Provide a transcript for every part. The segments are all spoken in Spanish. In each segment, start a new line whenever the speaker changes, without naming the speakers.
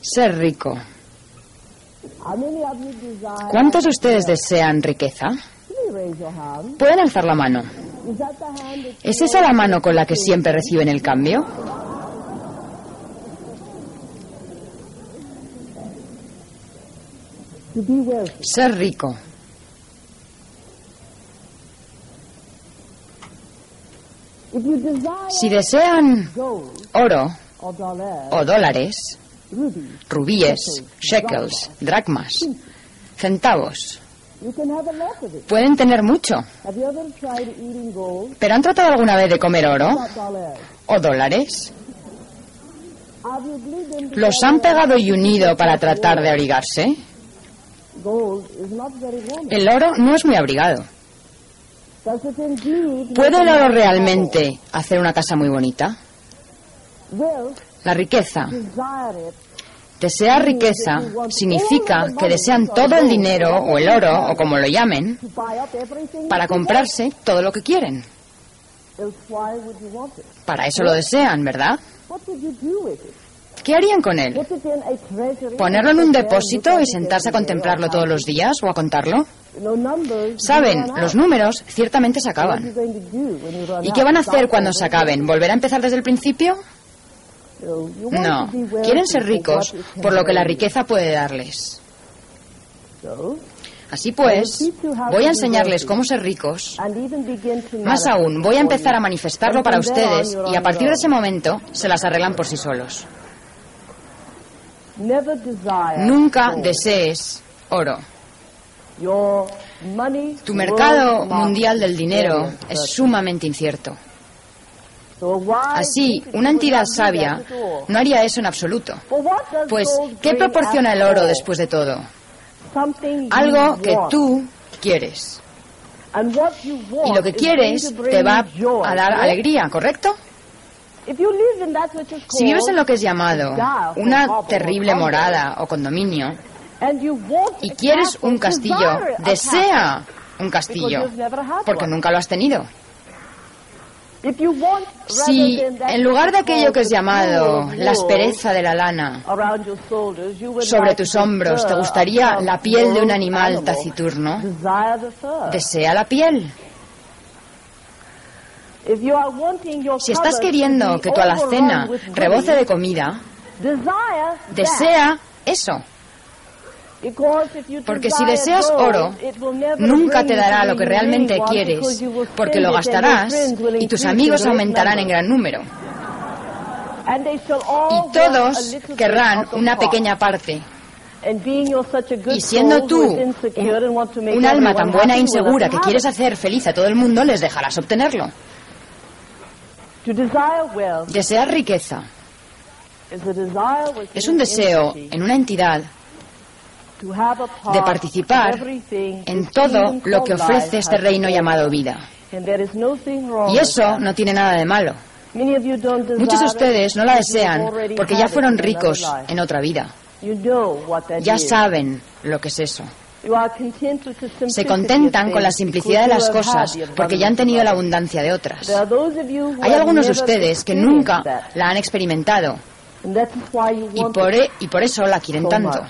Ser rico. ¿Cuántos de ustedes desean riqueza? Pueden alzar la mano. ¿Es esa la mano con la que siempre reciben el cambio? Ser rico. Si desean oro o dólares, rubíes, shekels, dracmas, centavos, pueden tener mucho. ¿Pero han tratado alguna vez de comer oro o dólares? ¿Los han pegado y unido para tratar de abrigarse? El oro no es muy abrigado. ¿Puede el oro realmente hacer una casa muy bonita? La riqueza. Desear riqueza significa que desean todo el dinero o el oro o como lo llamen para comprarse todo lo que quieren. Para eso lo desean, ¿verdad? ¿Qué harían con él? ¿Ponerlo en un depósito y sentarse a contemplarlo todos los días o a contarlo? Saben, los números ciertamente se acaban. ¿Y qué van a hacer cuando se acaben? ¿Volver a empezar desde el principio? No, quieren ser ricos por lo que la riqueza puede darles. Así pues, voy a enseñarles cómo ser ricos. Más aún, voy a empezar a manifestarlo para ustedes y a partir de ese momento se las arreglan por sí solos. Nunca desees oro. Tu mercado mundial del dinero es sumamente incierto. Así, una entidad sabia no haría eso en absoluto. Pues, ¿qué proporciona el oro después de todo? Algo que tú quieres. Y lo que quieres te va a dar alegría, ¿correcto? Si vives en lo que es llamado una terrible morada o condominio y quieres un castillo, desea un castillo, porque nunca lo has tenido. Si en lugar de aquello que es llamado la aspereza de la lana sobre tus hombros te gustaría la piel de un animal taciturno, desea la piel. Si estás queriendo que tu alacena rebose de comida, desea eso. Porque si deseas oro, nunca te dará lo que realmente quieres, porque lo gastarás y tus amigos aumentarán en gran número. Y todos querrán una pequeña parte. Y siendo tú un alma tan buena e insegura que quieres hacer feliz a todo el mundo, les dejarás obtenerlo. Desear riqueza es un deseo en una entidad de participar en todo lo que ofrece este reino llamado vida. Y eso no tiene nada de malo. Muchos de ustedes no la desean porque ya fueron ricos en otra vida. Ya saben lo que es eso. Se contentan con la simplicidad de las cosas porque ya han tenido la abundancia de otras. Hay algunos de ustedes que nunca la han experimentado y por, e, y por eso la quieren tanto.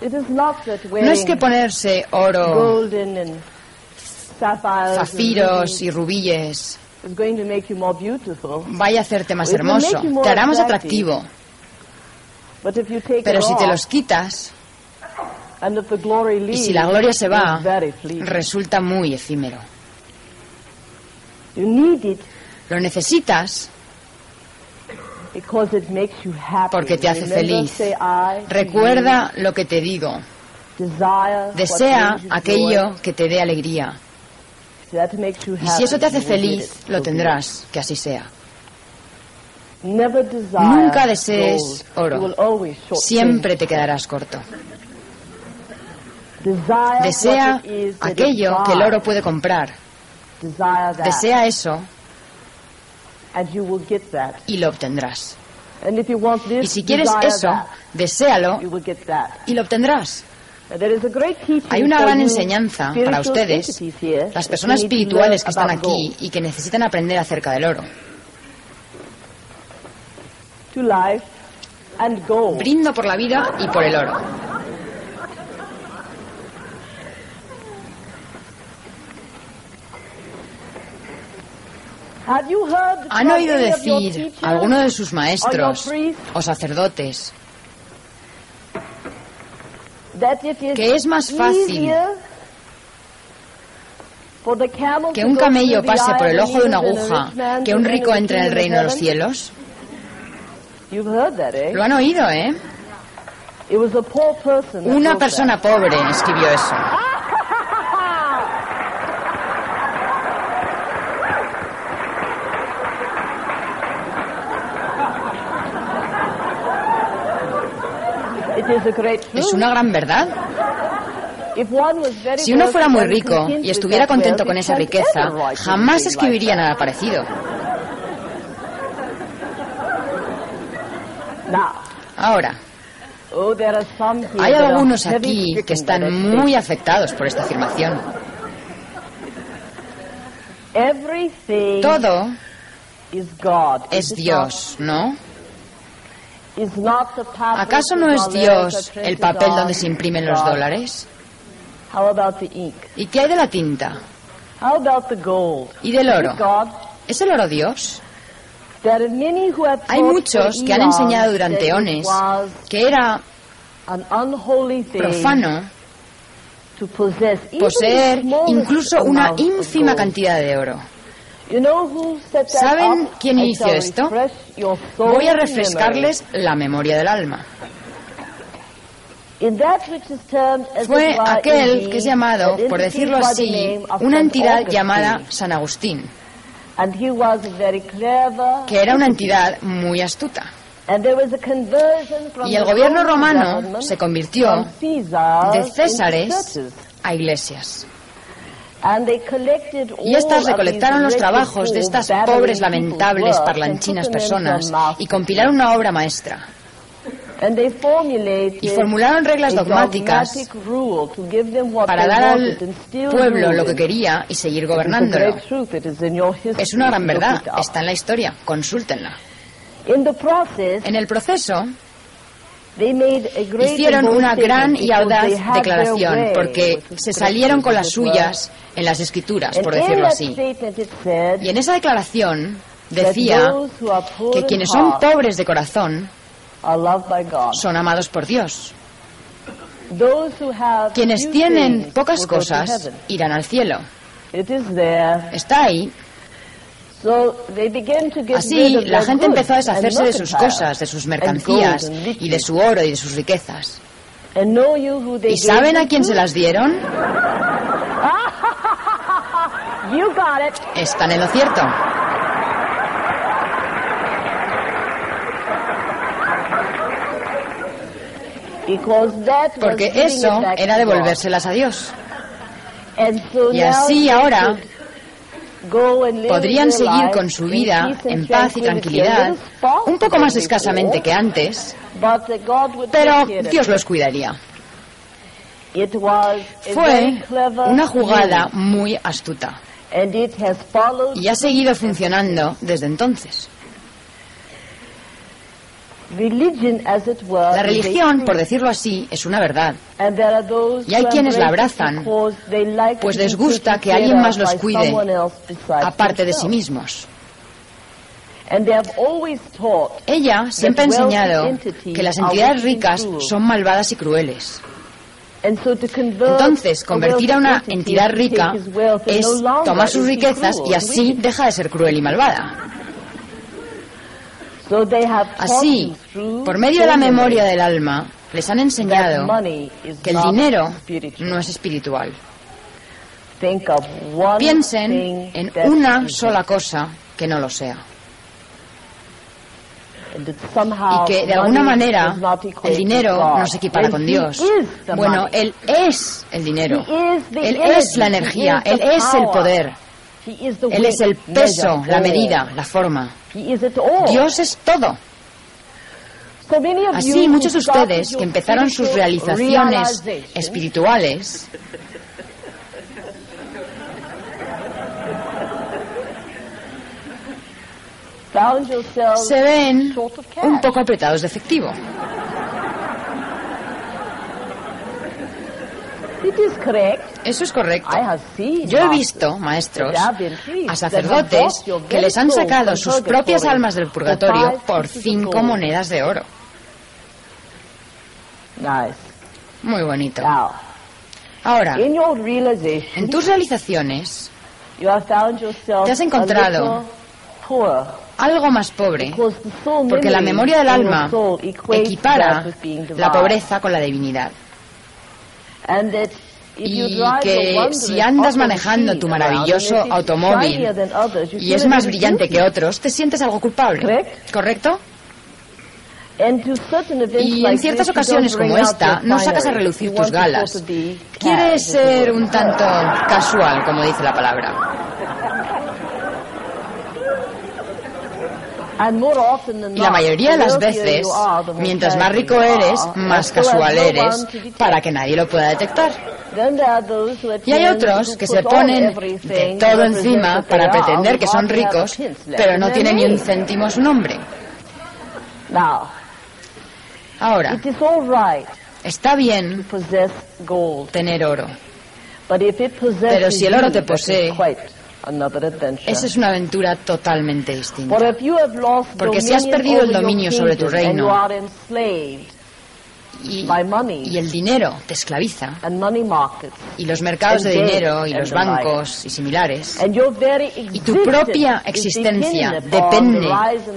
No es que ponerse oro, zafiros y rubíes. vaya a hacerte más hermoso, te hará más atractivo. Pero si te los quitas y si la gloria se va, resulta muy efímero. Lo necesitas porque te hace feliz. Recuerda lo que te digo. Desea aquello que te dé alegría. Y si eso te hace feliz, lo tendrás, que así sea. Nunca desees oro. Siempre te quedarás corto. Desea aquello que el oro puede comprar. Desea eso y lo obtendrás. Y si quieres eso, deséalo y lo obtendrás. Hay una gran enseñanza para ustedes, las personas espirituales que están aquí y que necesitan aprender acerca del oro. Brindo por la vida y por el oro. ¿Han oído decir alguno de sus maestros o sacerdotes que es más fácil que un camello pase por el ojo de una aguja que un rico entre en el reino de los cielos? Lo han oído, ¿eh? Una persona pobre escribió eso. Es una gran verdad. Si uno fuera muy rico y estuviera contento con esa riqueza, jamás escribiría nada parecido. Ahora, hay algunos aquí que están muy afectados por esta afirmación. Todo es Dios, ¿no? ¿Acaso no es Dios el papel donde se imprimen los dólares? ¿Y qué hay de la tinta? ¿Y del oro? ¿Es el oro Dios? Hay muchos que han enseñado durante eones que era profano poseer incluso una ínfima cantidad de oro. ¿Saben quién hizo esto? Voy a refrescarles la memoria del alma. Fue aquel que es llamado, por decirlo así, una entidad llamada San Agustín, que era una entidad muy astuta. Y el gobierno romano se convirtió de Césares a iglesias. Y estas recolectaron los trabajos de estas pobres, lamentables, parlanchinas personas y compilaron una obra maestra. Y formularon reglas dogmáticas para dar al pueblo lo que quería y seguir gobernándolo. Es una gran verdad, está en la historia, consúltenla. En el proceso, hicieron una gran y audaz declaración porque se salieron con las suyas en las escrituras, por decirlo así. Y en esa declaración decía que quienes son pobres de corazón son amados por Dios. Quienes tienen pocas cosas irán al cielo. Está ahí Así, la gente empezó a deshacerse de sus cosas, de sus mercancías y de su oro y de sus riquezas. ¿Y saben a quién se las dieron? Están en lo cierto. Porque eso era devolvérselas a Dios. Y así ahora podrían seguir con su vida en paz y tranquilidad, un poco más escasamente que antes, pero Dios los cuidaría. Fue una jugada muy astuta y ha seguido funcionando desde entonces. La religión, por decirlo así, es una verdad. Y hay quienes la abrazan, pues les gusta que alguien más los cuide, aparte de sí mismos. Ella siempre ha enseñado que las entidades ricas son malvadas y crueles. Entonces, convertir a una entidad rica es tomar sus riquezas y así deja de ser cruel y malvada. Así, por medio de la memoria del alma, les han enseñado que el dinero no es espiritual. Piensen en una sola cosa que no lo sea. Y que de alguna manera el dinero no se equipara con Dios. Bueno, Él es el dinero. Él es la energía. Él es el poder. Él es el peso, la medida, la forma. Dios es todo. Así, muchos de ustedes que empezaron sus realizaciones espirituales se ven un poco apretados de efectivo. Eso es correcto. Yo he visto, maestros, a sacerdotes que les han sacado sus propias almas del purgatorio por cinco monedas de oro. Muy bonito. Ahora, en tus realizaciones, te has encontrado algo más pobre, porque la memoria del alma equipara la pobreza con la divinidad. Y que si andas manejando tu maravilloso automóvil y es más brillante que otros, te sientes algo culpable, ¿correcto? Y en ciertas ocasiones como esta, no sacas a relucir tus galas. Quieres ser un tanto casual, como dice la palabra. Y la mayoría de las veces, mientras más rico eres, más casual eres, para que nadie lo pueda detectar. Y hay otros que se ponen de todo encima para pretender que son ricos, pero no tienen ni un céntimo a su nombre. Ahora, está bien tener oro, pero si el oro te posee, esa es una aventura totalmente distinta. Porque si has perdido el dominio sobre tu reino y, el dinero te esclaviza, y los mercados de dinero y los bancos y similares, y tu propia existencia depende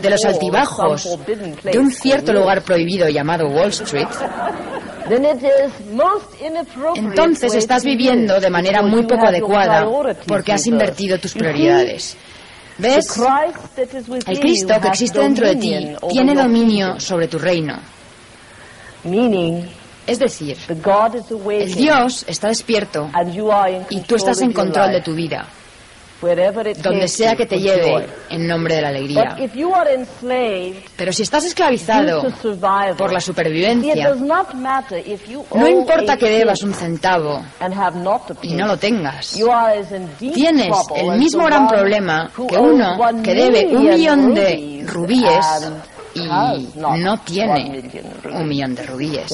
de los altibajos de un cierto lugar prohibido llamado Wall Street, entonces estás viviendo de manera muy poco adecuada porque has invertido tus prioridades. ¿Ves? El Cristo que existe dentro de ti tiene dominio sobre tu reino. Es decir, el Dios está despierto y tú estás en control de tu vida donde sea que te lleve en nombre de la alegría. Pero si estás esclavizado por la supervivencia, no importa que debas un centavo y no lo tengas, tienes el mismo gran problema que uno que debe un millón de rubíes y no tiene un millón de rubíes.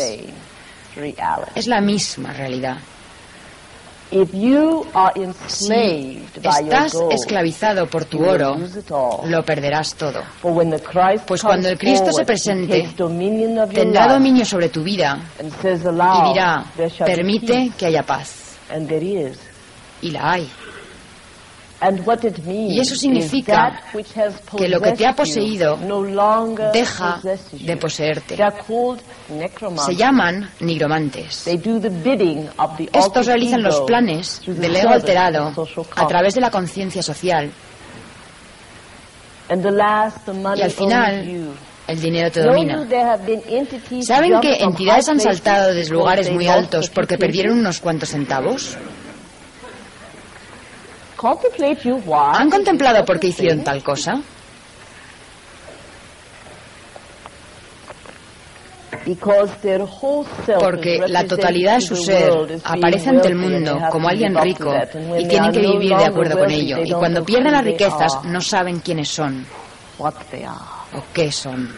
Es la misma realidad. Si estás esclavizado por tu oro, lo perderás todo. Pues cuando el Cristo se presente, tendrá dominio sobre tu vida y dirá, permite que haya paz. Y la hay. Y eso significa que lo que te ha poseído deja de poseerte. Se llaman nigromantes. Estos realizan los planes del ego alterado a través de la conciencia social. Y al final, el dinero te domina. ¿Saben que entidades han saltado desde lugares muy altos porque perdieron unos cuantos centavos? ¿Han contemplado por qué hicieron tal cosa? Porque la totalidad de su ser aparece ante el mundo como alguien rico y tienen que vivir de acuerdo con ello. Y cuando pierden las riquezas no saben quiénes son o qué son.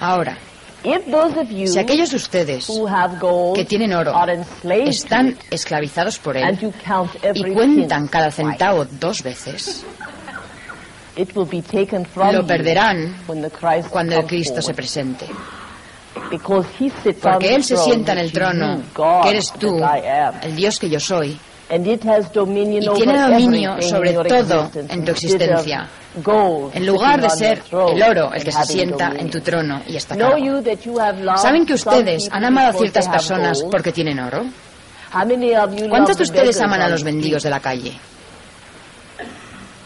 Ahora, si aquellos de ustedes que tienen oro están esclavizados por él y cuentan cada centavo dos veces, lo perderán cuando el Cristo se presente. Porque Él se sienta en el trono, que eres tú, el Dios que yo soy, y tiene dominio sobre todo en tu existencia. En lugar de ser el oro el que se sienta en tu trono y está acá. ¿Saben que ustedes han amado a ciertas personas porque tienen oro? ¿Cuántos de ustedes aman a los mendigos de la calle?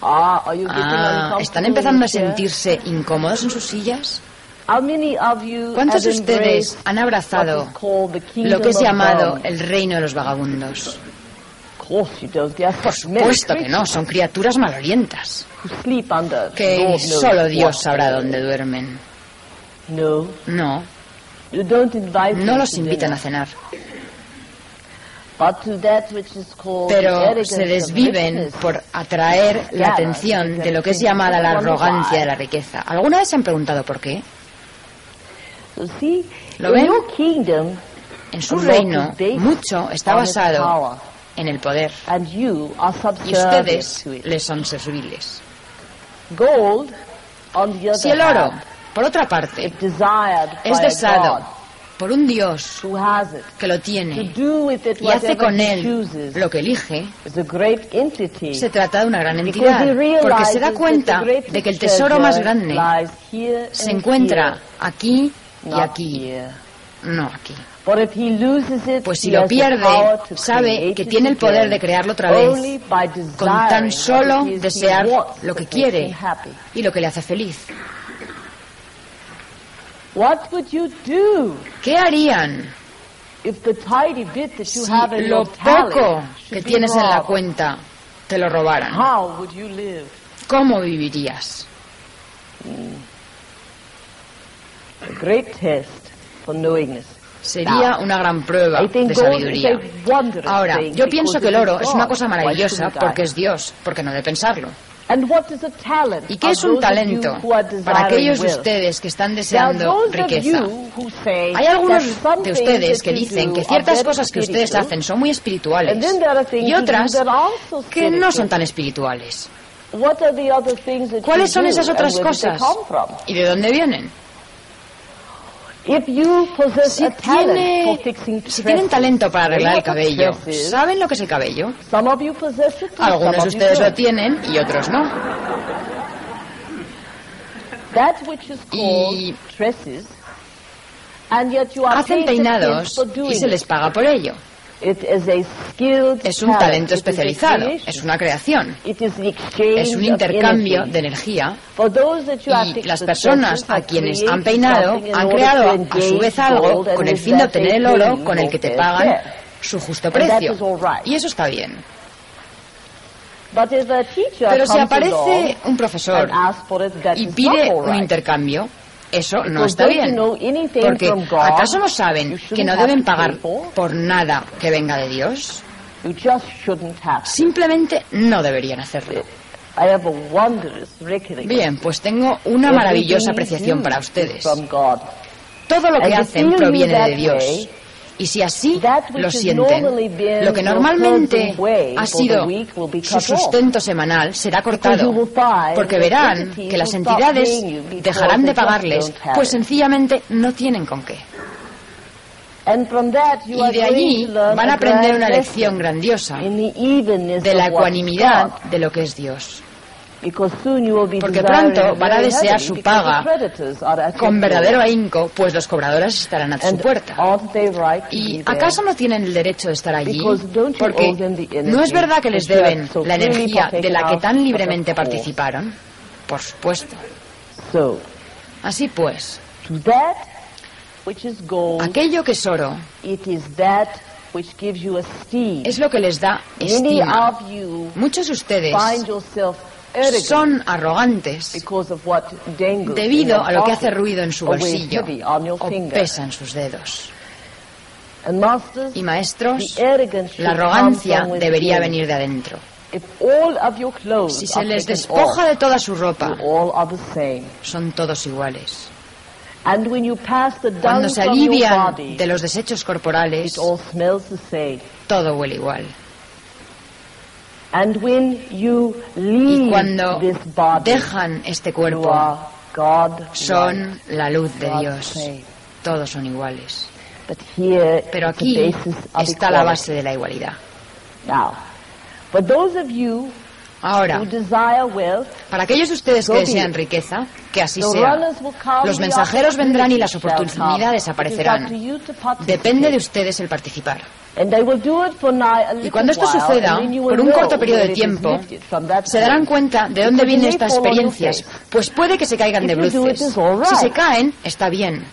Ah, ¿Están empezando a sentirse incómodos en sus sillas? ¿Cuántos de ustedes han abrazado lo que es llamado el reino de los vagabundos? Por supuesto que no, son criaturas malorientas. Que solo Dios sabrá dónde duermen. No. No los invitan a cenar. pero se desviven por atraer la atención de lo que es llamada la arrogancia de la riqueza. ¿Alguna vez se han preguntado por qué? ¿Lo ven? En su reino, mucho está basado en el poder. Y ustedes les son serviles. Si el oro, por otra parte, es deseado por un Dios que lo tiene y hace con él lo que elige, se trata de una gran entidad, porque se da cuenta de que el tesoro más grande se encuentra aquí y aquí, no aquí. Pues si lo pierde, sabe que tiene el poder de crearlo otra vez, con tan solo desear lo que quiere y lo que le hace feliz. ¿Qué harían si lo poco que tienes en la cuenta te lo robaran? ¿Cómo vivirías? Sería una gran prueba de sabiduría. Ahora, yo pienso que el oro es una cosa maravillosa porque es Dios, porque no de pensarlo. ¿Y qué es un talento para aquellos de ustedes que están deseando riqueza? Hay algunos de ustedes que dicen que ciertas cosas que ustedes hacen son muy espirituales y otras que no son tan espirituales. ¿Cuáles son esas otras cosas? ¿Y de dónde vienen? Si, tienen talento para arreglar el cabello, ¿saben lo que es el cabello? Algunos de ustedes lo tienen y otros no. Y hacen peinados y se les paga por ello. Es un talento especializado, es una creación, es un intercambio de energía. Y las personas a quienes han peinado han creado a su vez algo con el fin de obtener el oro con el que te pagan su justo precio. Y eso está bien. Pero si aparece un profesor y pide un intercambio, eso no está bien. Porque ¿acaso no saben que no deben pagar por nada que venga de Dios? Simplemente no deberían hacerlo. Bien, pues tengo una maravillosa apreciación para ustedes. Todo lo que hacen proviene de Dios. Y si así lo sienten, lo que normalmente ha sido su sustento semanal será cortado, porque verán que las entidades dejarán de pagarles, pues sencillamente no tienen con qué. Y de allí van a aprender una lección grandiosa de la ecuanimidad de lo que es Dios porque pronto van a desear su paga con verdadero ahínco, pues los cobradores estarán a su puerta. ¿Y acaso no tienen el derecho de estar allí? Porque no es verdad que les deben la energía de la que tan libremente participaron. Por supuesto. Así pues, aquello que es oro es lo que les da estima. Muchos de ustedes son arrogantes debido a lo que hace ruido en su bolsillo o pesa en sus dedos. Y maestros, la arrogancia debería venir de adentro. Si se les despoja de toda su ropa, son todos iguales. Cuando se alivian de los desechos corporales, todo huele igual y cuando dejan este cuerpo, son la luz de Dios. Todos son iguales. Pero aquí está la base de la igualdad. Ahora, para aquellos de ustedes que desean riqueza, que así sea. Los mensajeros vendrán y las oportunidades aparecerán. Depende de ustedes el participar. Y cuando esto suceda, por un corto periodo de tiempo, se darán cuenta de dónde vienen estas experiencias, pues puede que se caigan de bruces. Si se caen, está bien.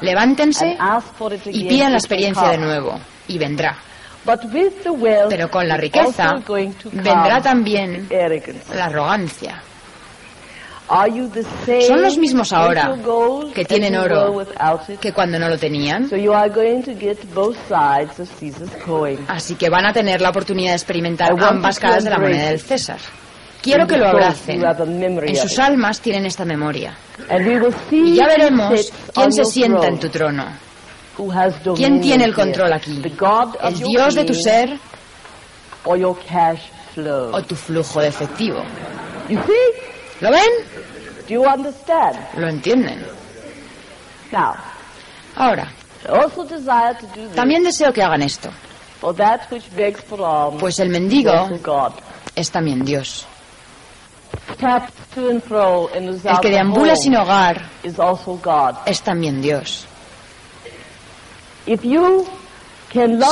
Levántense y pidan la experiencia de nuevo, y vendrá. Pero con la riqueza vendrá también la arrogancia. Son los mismos ahora que tienen oro que cuando no lo tenían. Así que van a tener la oportunidad de experimentar ambas caras de la moneda del César. Quiero que lo abracen. En sus almas tienen esta memoria. Y ya veremos quién se sienta en tu trono. ¿Quién tiene el control aquí? ¿El Dios de tu ser o tu flujo de efectivo? ¿Lo ven? ¿Lo entienden? Ahora, también deseo que hagan esto. Pues el mendigo es también Dios. El que deambula sin hogar es también Dios.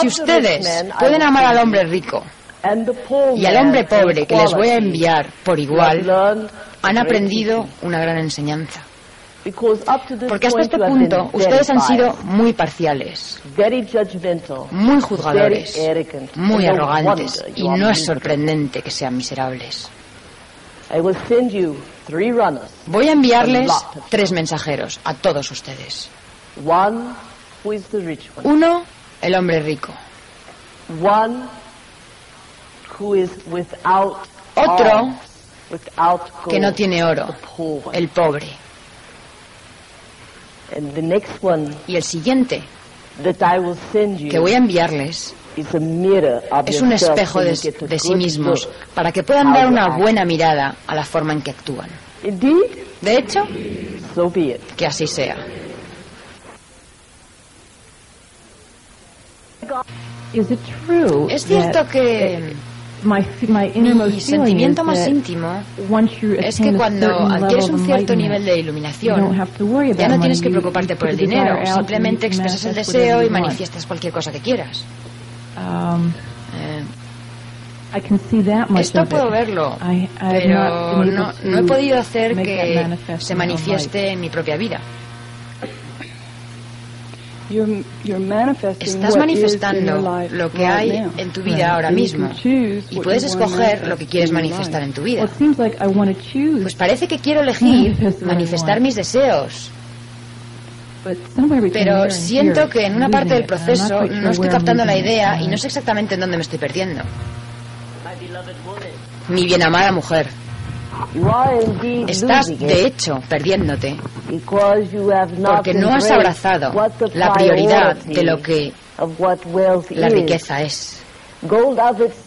Si ustedes pueden amar al hombre rico y al hombre pobre que les voy a enviar por igual, han aprendido una gran enseñanza. Porque hasta este punto ustedes han sido muy parciales, muy juzgadores, muy arrogantes y no es sorprendente que sean miserables. Voy a enviarles tres mensajeros a todos ustedes. Uno, el hombre rico. Otro que no tiene oro, el pobre. Y el siguiente que voy a enviarles es un espejo de, sí mismos para que puedan dar una buena mirada a la forma en que actúan. De hecho, que así sea. Es cierto que mi sentimiento más íntimo es que cuando adquieres un cierto nivel de iluminación, ya no tienes que preocuparte por el dinero, simplemente expresas el deseo y manifiestas cualquier cosa que quieras. Um, eh, esto puedo verlo, pero no, no he podido hacer que se manifieste en mi propia vida. Estás manifestando lo que hay en tu vida ahora mismo y puedes escoger lo que quieres manifestar en tu vida. Pues parece que quiero elegir manifestar mis deseos. Pero siento que en una parte del proceso no estoy captando la idea y no sé exactamente en dónde me estoy perdiendo. Mi bien amada mujer. Estás, de hecho, perdiéndote porque no has abrazado la prioridad de lo que la riqueza es.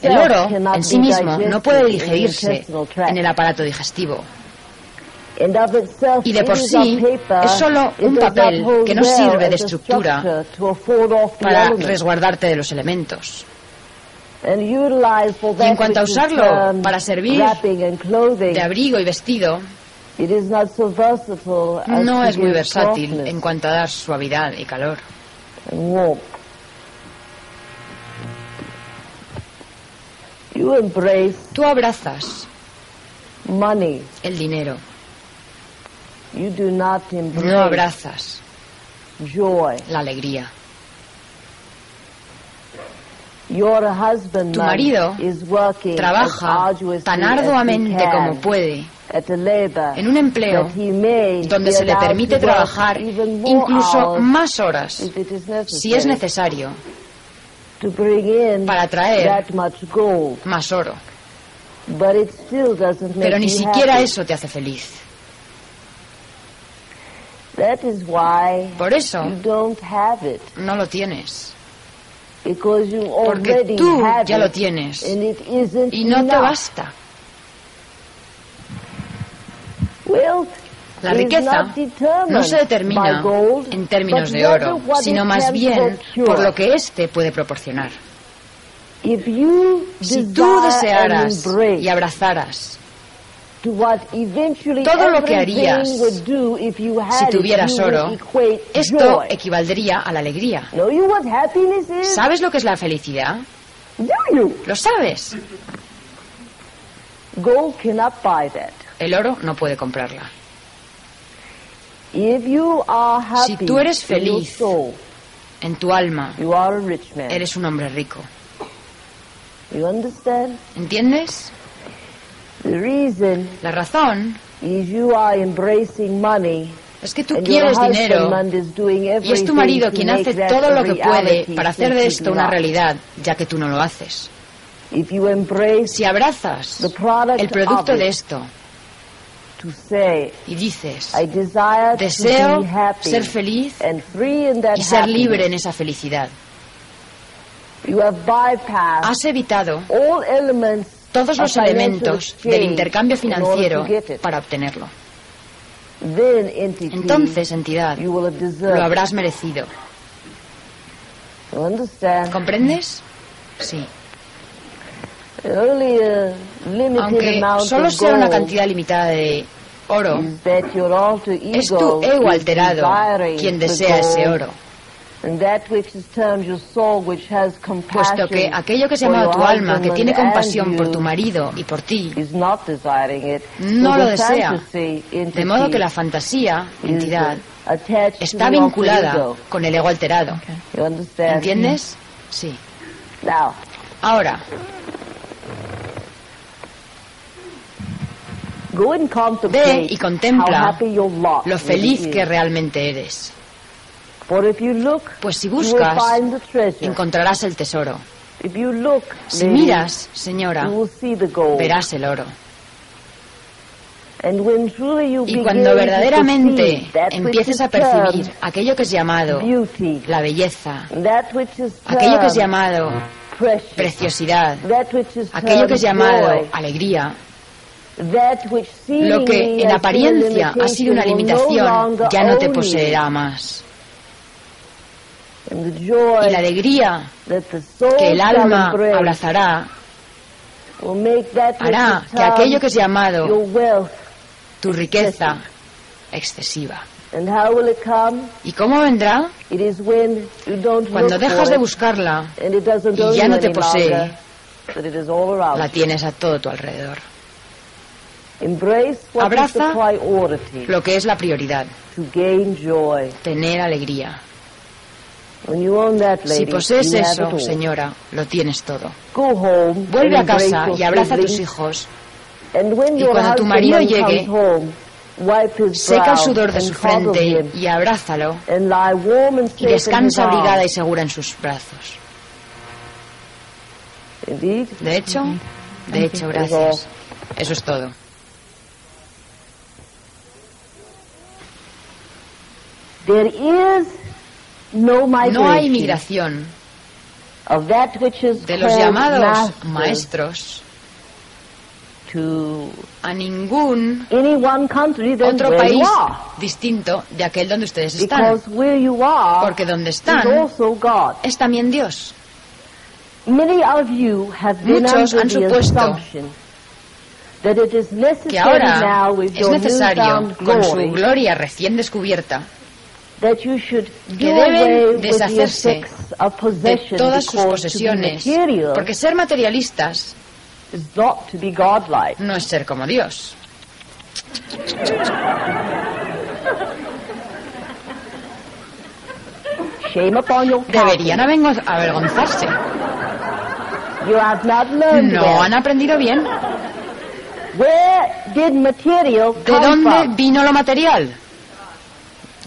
El oro en sí mismo no puede digirirse en el aparato digestivo. Y de por sí es solo un papel que no sirve de estructura para resguardarte de los elementos. Y en cuanto a usarlo para servir de abrigo y vestido, no es muy versátil en cuanto a dar suavidad y calor. Tú abrazas el dinero. No abrazas la alegría. Tu marido trabaja tan arduamente como puede en un empleo donde se le permite trabajar incluso más horas si es necesario para traer más oro. Pero ni siquiera eso te hace feliz. Por eso no lo tienes. Porque tú ya lo tienes y no te basta. La riqueza no se determina en términos de oro, sino más bien por lo que éste puede proporcionar. Si tú desearas y abrazaras todo lo que harías si tuvieras oro, esto equivaldría a la alegría. ¿Sabes lo que es la felicidad? ¿Lo sabes? El oro no puede comprarla. Si tú eres feliz en tu alma, eres un hombre rico. ¿Entiendes? La razón es que tú quieres dinero. y es tu marido quien hace todo lo que puede para hacer de esto una realidad, ya que tú no lo haces. Si abrazas el producto de esto y dices, deseo ser feliz y ser libre en esa felicidad, has evitado todos los elementos del intercambio financiero para obtenerlo. Entonces, entidad, lo habrás merecido. ¿Comprendes? Sí. Aunque solo sea una cantidad limitada de oro, es tu ego alterado quien desea ese oro. Puesto que aquello que se llama tu alma, que tiene compasión por tu marido y por ti, no lo desea. De modo que la fantasía, entidad, está vinculada con el ego alterado. ¿Entiendes? Sí. Ahora, ve y contempla lo feliz que realmente eres. Pues si buscas, encontrarás el tesoro. Si miras, señora, verás el oro. Y cuando verdaderamente empieces a percibir aquello que es llamado la belleza, aquello que es llamado preciosidad, aquello que es llamado alegría, lo que en apariencia ha sido una limitación ya no te poseerá más. Y la alegría que el alma abrazará hará que aquello que es llamado tu riqueza excesiva. ¿Y cómo vendrá? Cuando dejas de buscarla y ya no te posee, la tienes a todo tu alrededor. Abraza lo que es la prioridad, tener alegría. Si posees eso, señora, lo tienes todo. Vuelve a casa y abraza a tus hijos. Y cuando tu marido llegue, seca el sudor de su frente y abrázalo. Y descansa abrigada y segura en sus brazos. De hecho, de hecho, gracias. Eso es todo. No hay migración. De los llamados maestros. a ningún otro país distinto de aquel donde ustedes están. Porque donde están es también Dios. Muchos han supuesto que ahora es necesario, con su gloria recién descubierta, que deben deshacerse de todas sus posesiones, porque ser materialistas no es ser como Dios. Deberían avergonzarse. No han aprendido bien. ¿De dónde vino lo material?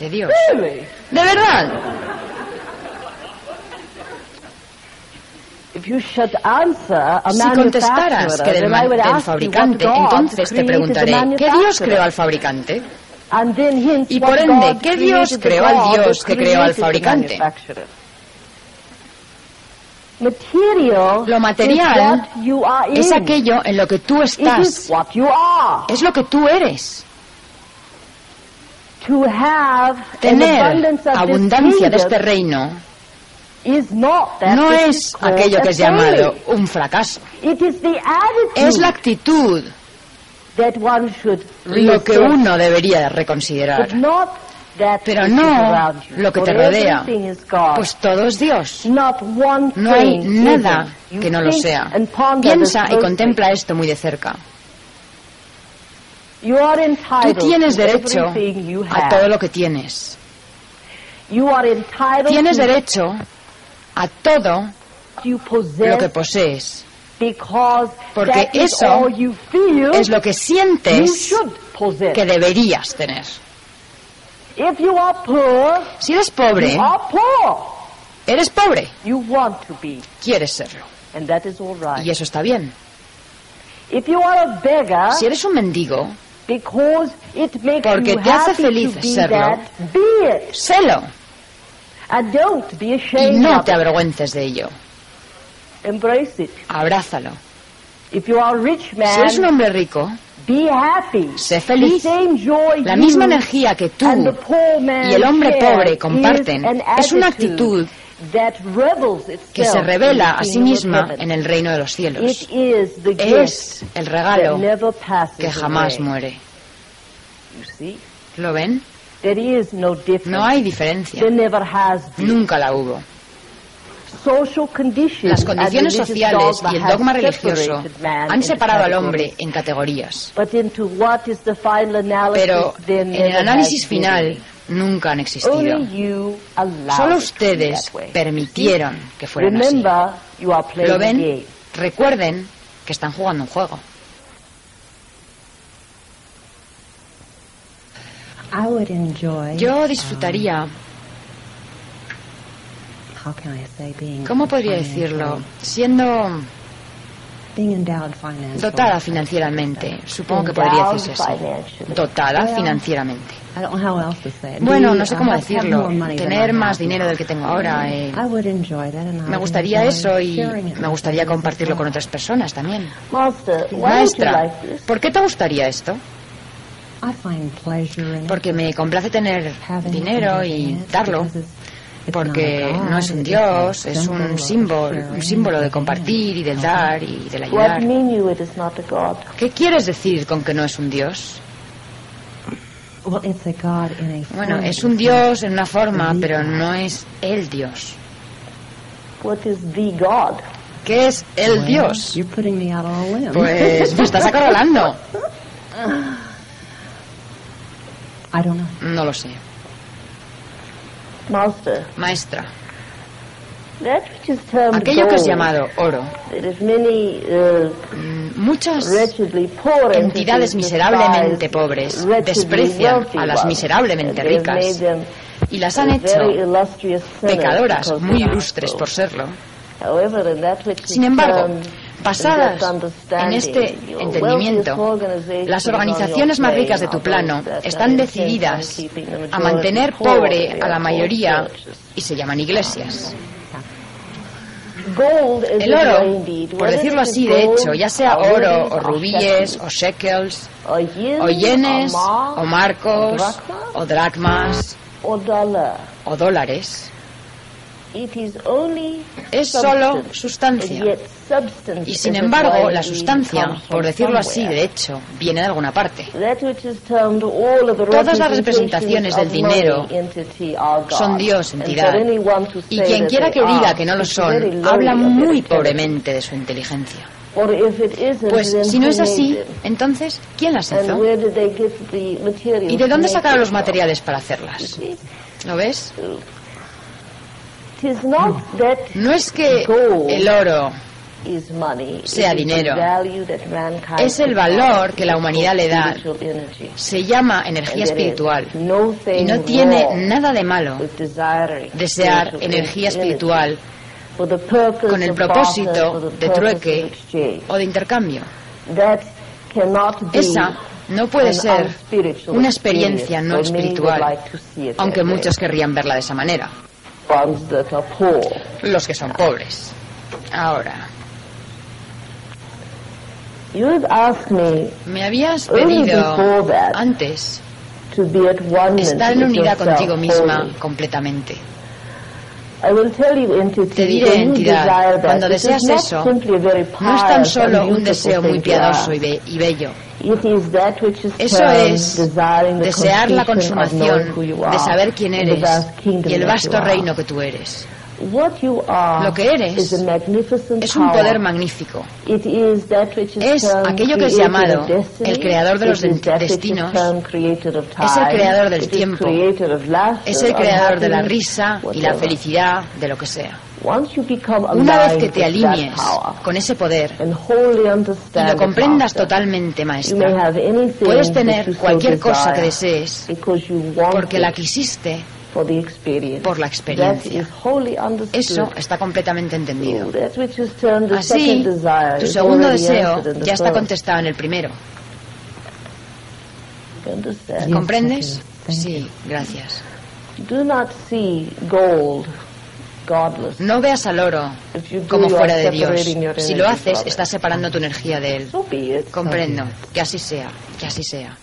De Dios. ¿De verdad? Si contestaras que del, del fabricante, entonces te preguntaré, ¿qué Dios creó al fabricante? Y por ende, ¿qué Dios creó al Dios que creó al fabricante? Lo material es aquello en lo que tú estás. Es lo que tú eres. Tener abundancia de este reino no es aquello que es llamado un fracaso. Es la actitud lo que uno debería reconsiderar. Pero no lo que te rodea, pues todo es Dios. No hay nada que no lo sea. Piensa y contempla esto muy de cerca. Tú tienes derecho a todo lo que tienes. Tienes derecho a todo lo que posees. Porque eso es lo que sientes que deberías tener. Si eres pobre, eres pobre. Quieres serlo. Y eso está bien. Si eres un mendigo, porque te hace feliz serlo, sélo. Y no te avergüences de ello. Abrázalo. Si eres un hombre rico, sé feliz. La misma energía que tú y el hombre pobre comparten es una actitud que se revela a sí misma en el reino de los cielos. Es el regalo que jamás muere. ¿Lo ven? No hay diferencia. Nunca la hubo. Las condiciones sociales y el dogma religioso han separado al hombre en categorías. Pero en el análisis final nunca han existido. Solo ustedes permitieron que fueran así. ¿Lo ven? Recuerden que están jugando un juego. Yo disfrutaría ¿Cómo podría decirlo? Siendo dotada financieramente, supongo que podría decirse así. Dotada financieramente. Bueno, no sé cómo decirlo. Tener más dinero del que tengo ahora. Eh, me gustaría eso y me gustaría compartirlo con otras personas también. Maestra, ¿por qué te gustaría esto? Porque me complace tener dinero y darlo porque no es un Dios, es un símbolo, un símbolo de compartir y del dar y del ayudar. ¿Qué quieres decir con que no es un Dios? Bueno, es un Dios en una forma, pero no es el Dios. ¿Qué es el Dios? Pues me estás acorralando. No lo sé. Maestra. Aquello que es llamado oro. Uh, mm, muchas entidades miserablemente pobres desprecian a las miserablemente ricas y las han hecho pecadoras muy ilustres por serlo. Sin embargo, Basadas en este entendimiento, las organizaciones más ricas de tu plano están decididas a mantener pobre a la mayoría y se llaman iglesias. El oro, por decirlo así, de hecho, ya sea oro o rubíes o shekels o yenes o marcos o dracmas o dólares, es solo sustancia. Y sin embargo, la sustancia, por decirlo así, de hecho, viene de alguna parte. Todas las representaciones del dinero son Dios, entidad. Y quien quiera que diga que no lo son, habla muy pobremente de su inteligencia. Pues si no es así, entonces, ¿quién las hizo? ¿Y de dónde sacaron los materiales para hacerlas? ¿Lo ves? No es que el oro sea dinero. Es el valor que la humanidad le da. Se llama energía espiritual. Y no tiene nada de malo desear energía espiritual con el propósito de trueque o de intercambio. Esa no puede ser una experiencia no espiritual, aunque muchos querrían verla de esa manera. Los que son pobres. Ahora. Me habías pedido antes estar en unidad contigo misma completamente. Te diré, entidad, cuando deseas eso, no es tan solo un deseo muy piadoso y, bello. Eso es desear la consumación de saber quién eres y el vasto reino que tú eres. Lo que eres es un poder magnífico. Es aquello que es llamado el creador de los destinos. Es el creador del tiempo. Es el creador de la risa y la felicidad, de lo que sea. Una vez que te alinees con ese poder y lo comprendas totalmente, maestra, puedes tener cualquier cosa que desees porque la quisiste por la experiencia. Eso está completamente entendido. Así, tu segundo deseo ya está contestado en el primero. ¿Comprendes? Sí, gracias. No veas al oro como fuera de Dios. Si lo haces, estás separando tu energía de Él. Comprendo. Que así sea. Que así sea.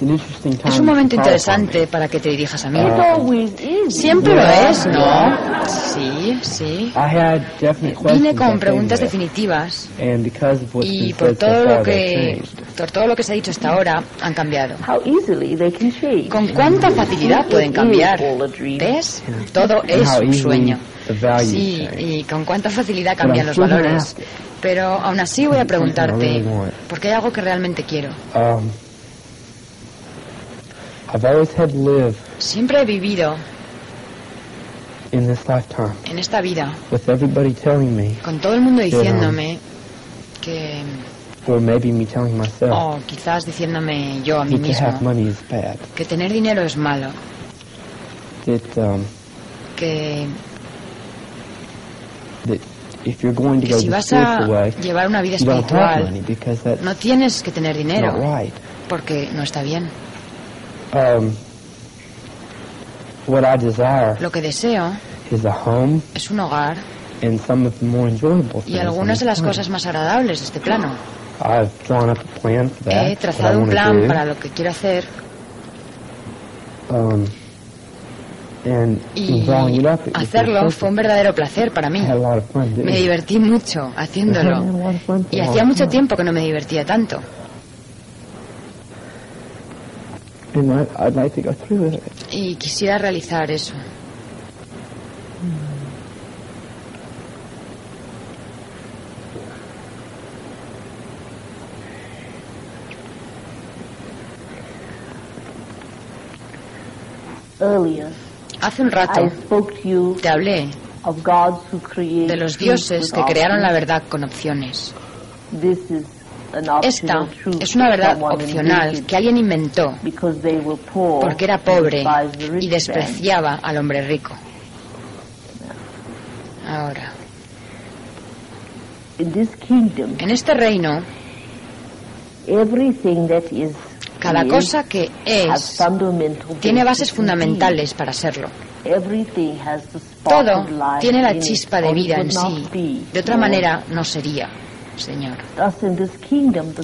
Es un momento interesante para que te dirijas a mí. Siempre lo es, ¿no? Sí, sí. Vine con preguntas definitivas y por todo lo que por todo lo que se ha dicho hasta ahora han cambiado. ¿Con cuánta facilidad pueden cambiar? ¿Ves? Todo es un sueño. Sí, y con cuánta facilidad cambian los valores. Pero aún así voy a preguntarte, porque hay algo que realmente quiero. Um, Siempre he vivido en esta vida con todo el mundo diciéndome que o quizás diciéndome yo a mí mismo que tener dinero es malo. Um, que si vas a llevar una vida espiritual no tienes que tener dinero porque no está bien
Um, what I desire
Lo que deseo
is a home
es un hogar
and some of the more enjoyable
y algunas de las cosas más agradables de este plano.
I've drawn up a plan for that,
He trazado un plan para lo que quiero hacer.
Um, and
y hacerlo fue un verdadero placer para mí. Me divertí mucho haciéndolo. Y hacía mucho tiempo que no me divertía tanto. Y quisiera realizar eso. Hace un rato te hablé de los dioses que crearon la verdad con opciones. Esta es una verdad opcional que alguien inventó porque era pobre y despreciaba al hombre rico. Ahora, en este reino, cada cosa que es tiene bases fundamentales para serlo. Todo tiene la chispa de vida en sí. De otra manera no sería. Señor.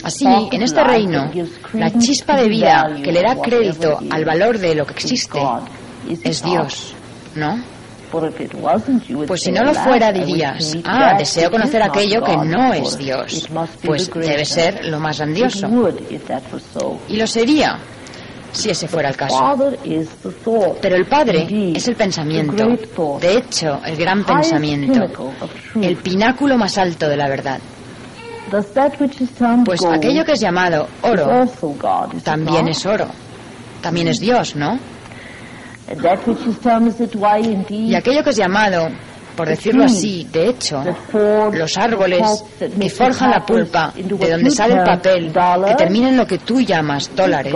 Así, en este reino, la chispa de vida que le da crédito al valor de lo que existe es Dios, ¿no? Pues si no lo fuera dirías, ah, deseo conocer aquello que no es Dios. Pues debe ser lo más grandioso. Y lo sería si ese fuera el caso. Pero el Padre es el pensamiento, de hecho, el gran pensamiento, el pináculo más alto de la verdad. Pues aquello que es llamado oro también es oro, también es Dios, ¿no? Y aquello que es llamado, por decirlo así, de hecho, los árboles que forjan la pulpa, de donde sale el papel, que termina en lo que tú llamas dólares,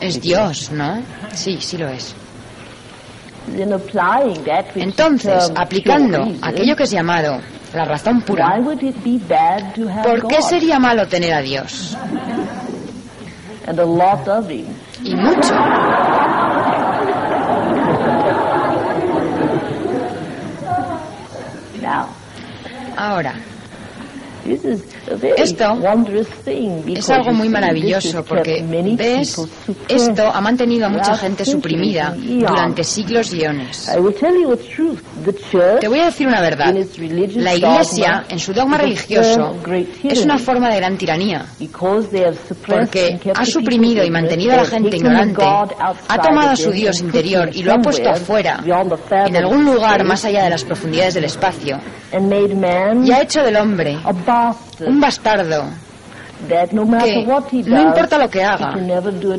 es Dios, ¿no? Sí, sí lo es. Entonces, aplicando aquello que es llamado la razón pura. ¿Por qué sería malo tener a Dios? Y mucho. Ahora, esto es algo muy maravilloso porque, ves, esto ha mantenido a mucha gente suprimida durante siglos y eones. Te voy a decir una verdad. La Iglesia, en su dogma religioso, es una forma de gran tiranía. porque ha suprimido y mantenido a la gente ignorante, ha tomado a su Dios interior y lo ha puesto afuera, en algún lugar más allá de las profundidades del espacio, y ha hecho del hombre un bastardo que no importa lo que haga,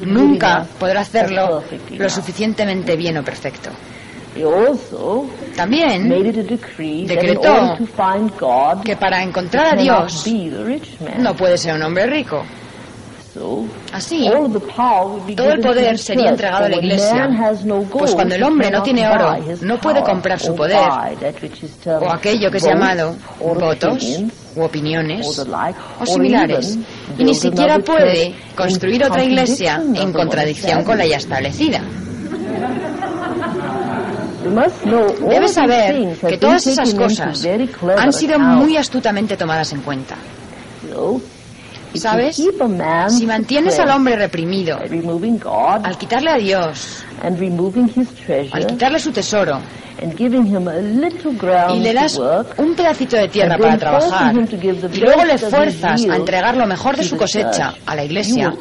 nunca podrá hacerlo lo suficientemente bien o perfecto. También decretó que para encontrar a Dios no puede ser un hombre rico. Así, todo el poder sería entregado a la Iglesia, pues cuando el hombre no tiene oro, no puede comprar su poder, o aquello que es llamado votos, u opiniones, o similares, y ni siquiera puede construir otra iglesia en contradicción con la ya establecida. Debes saber que todas esas cosas han sido muy astutamente tomadas en cuenta. ¿Sabes? Si mantienes al hombre reprimido, al quitarle a Dios, al quitarle su tesoro, y le das un pedacito de tierra para trabajar, y luego le fuerzas a entregar lo mejor de su cosecha a la iglesia,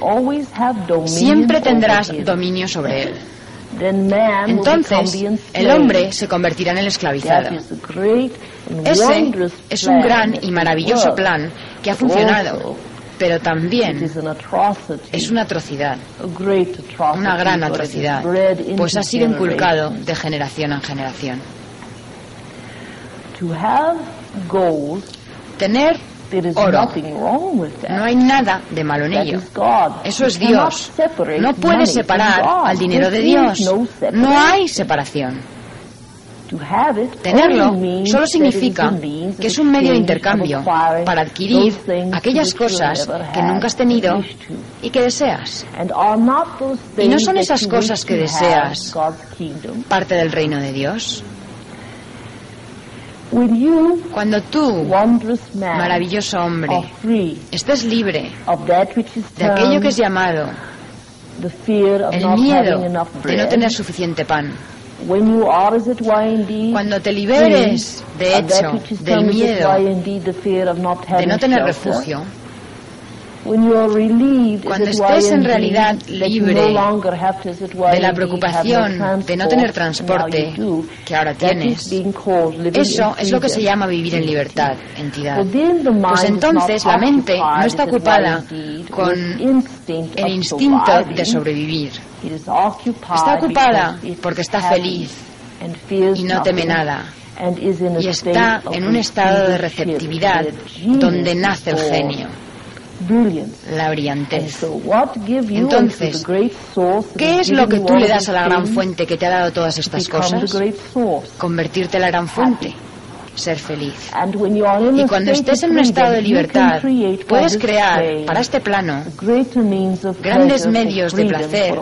siempre tendrás dominio sobre él. Entonces, el hombre se convertirá en el esclavizado. Ese es un gran y maravilloso plan que ha funcionado pero también es una atrocidad, una gran atrocidad, pues ha sido inculcado de generación en generación. Tener oro. No hay nada de malo en ello. Eso es Dios. No puedes separar al dinero de Dios. No hay separación. Tenerlo solo significa que es un medio de intercambio para adquirir aquellas cosas que nunca has tenido y que deseas. Y no son esas cosas que deseas parte del reino de Dios. Cuando tú, maravilloso hombre, estés libre de aquello que es llamado el miedo de no tener suficiente pan, cuando te liberes, de hecho, del miedo de no tener refugio, cuando estés en realidad libre de la preocupación de no tener transporte que ahora tienes, eso es lo que se llama vivir en libertad, entidad. Pues entonces la mente no está ocupada con el instinto de sobrevivir. Está ocupada porque está feliz y no teme nada. y está en un estado de receptividad donde nace el genio la brillantez. Entonces, ¿qué es lo que tú le das a la gran fuente que te ha dado todas estas cosas? Convertirte en la gran fuente ser feliz. Y cuando estés en un estado de libertad, puedes crear para este plano grandes medios de placer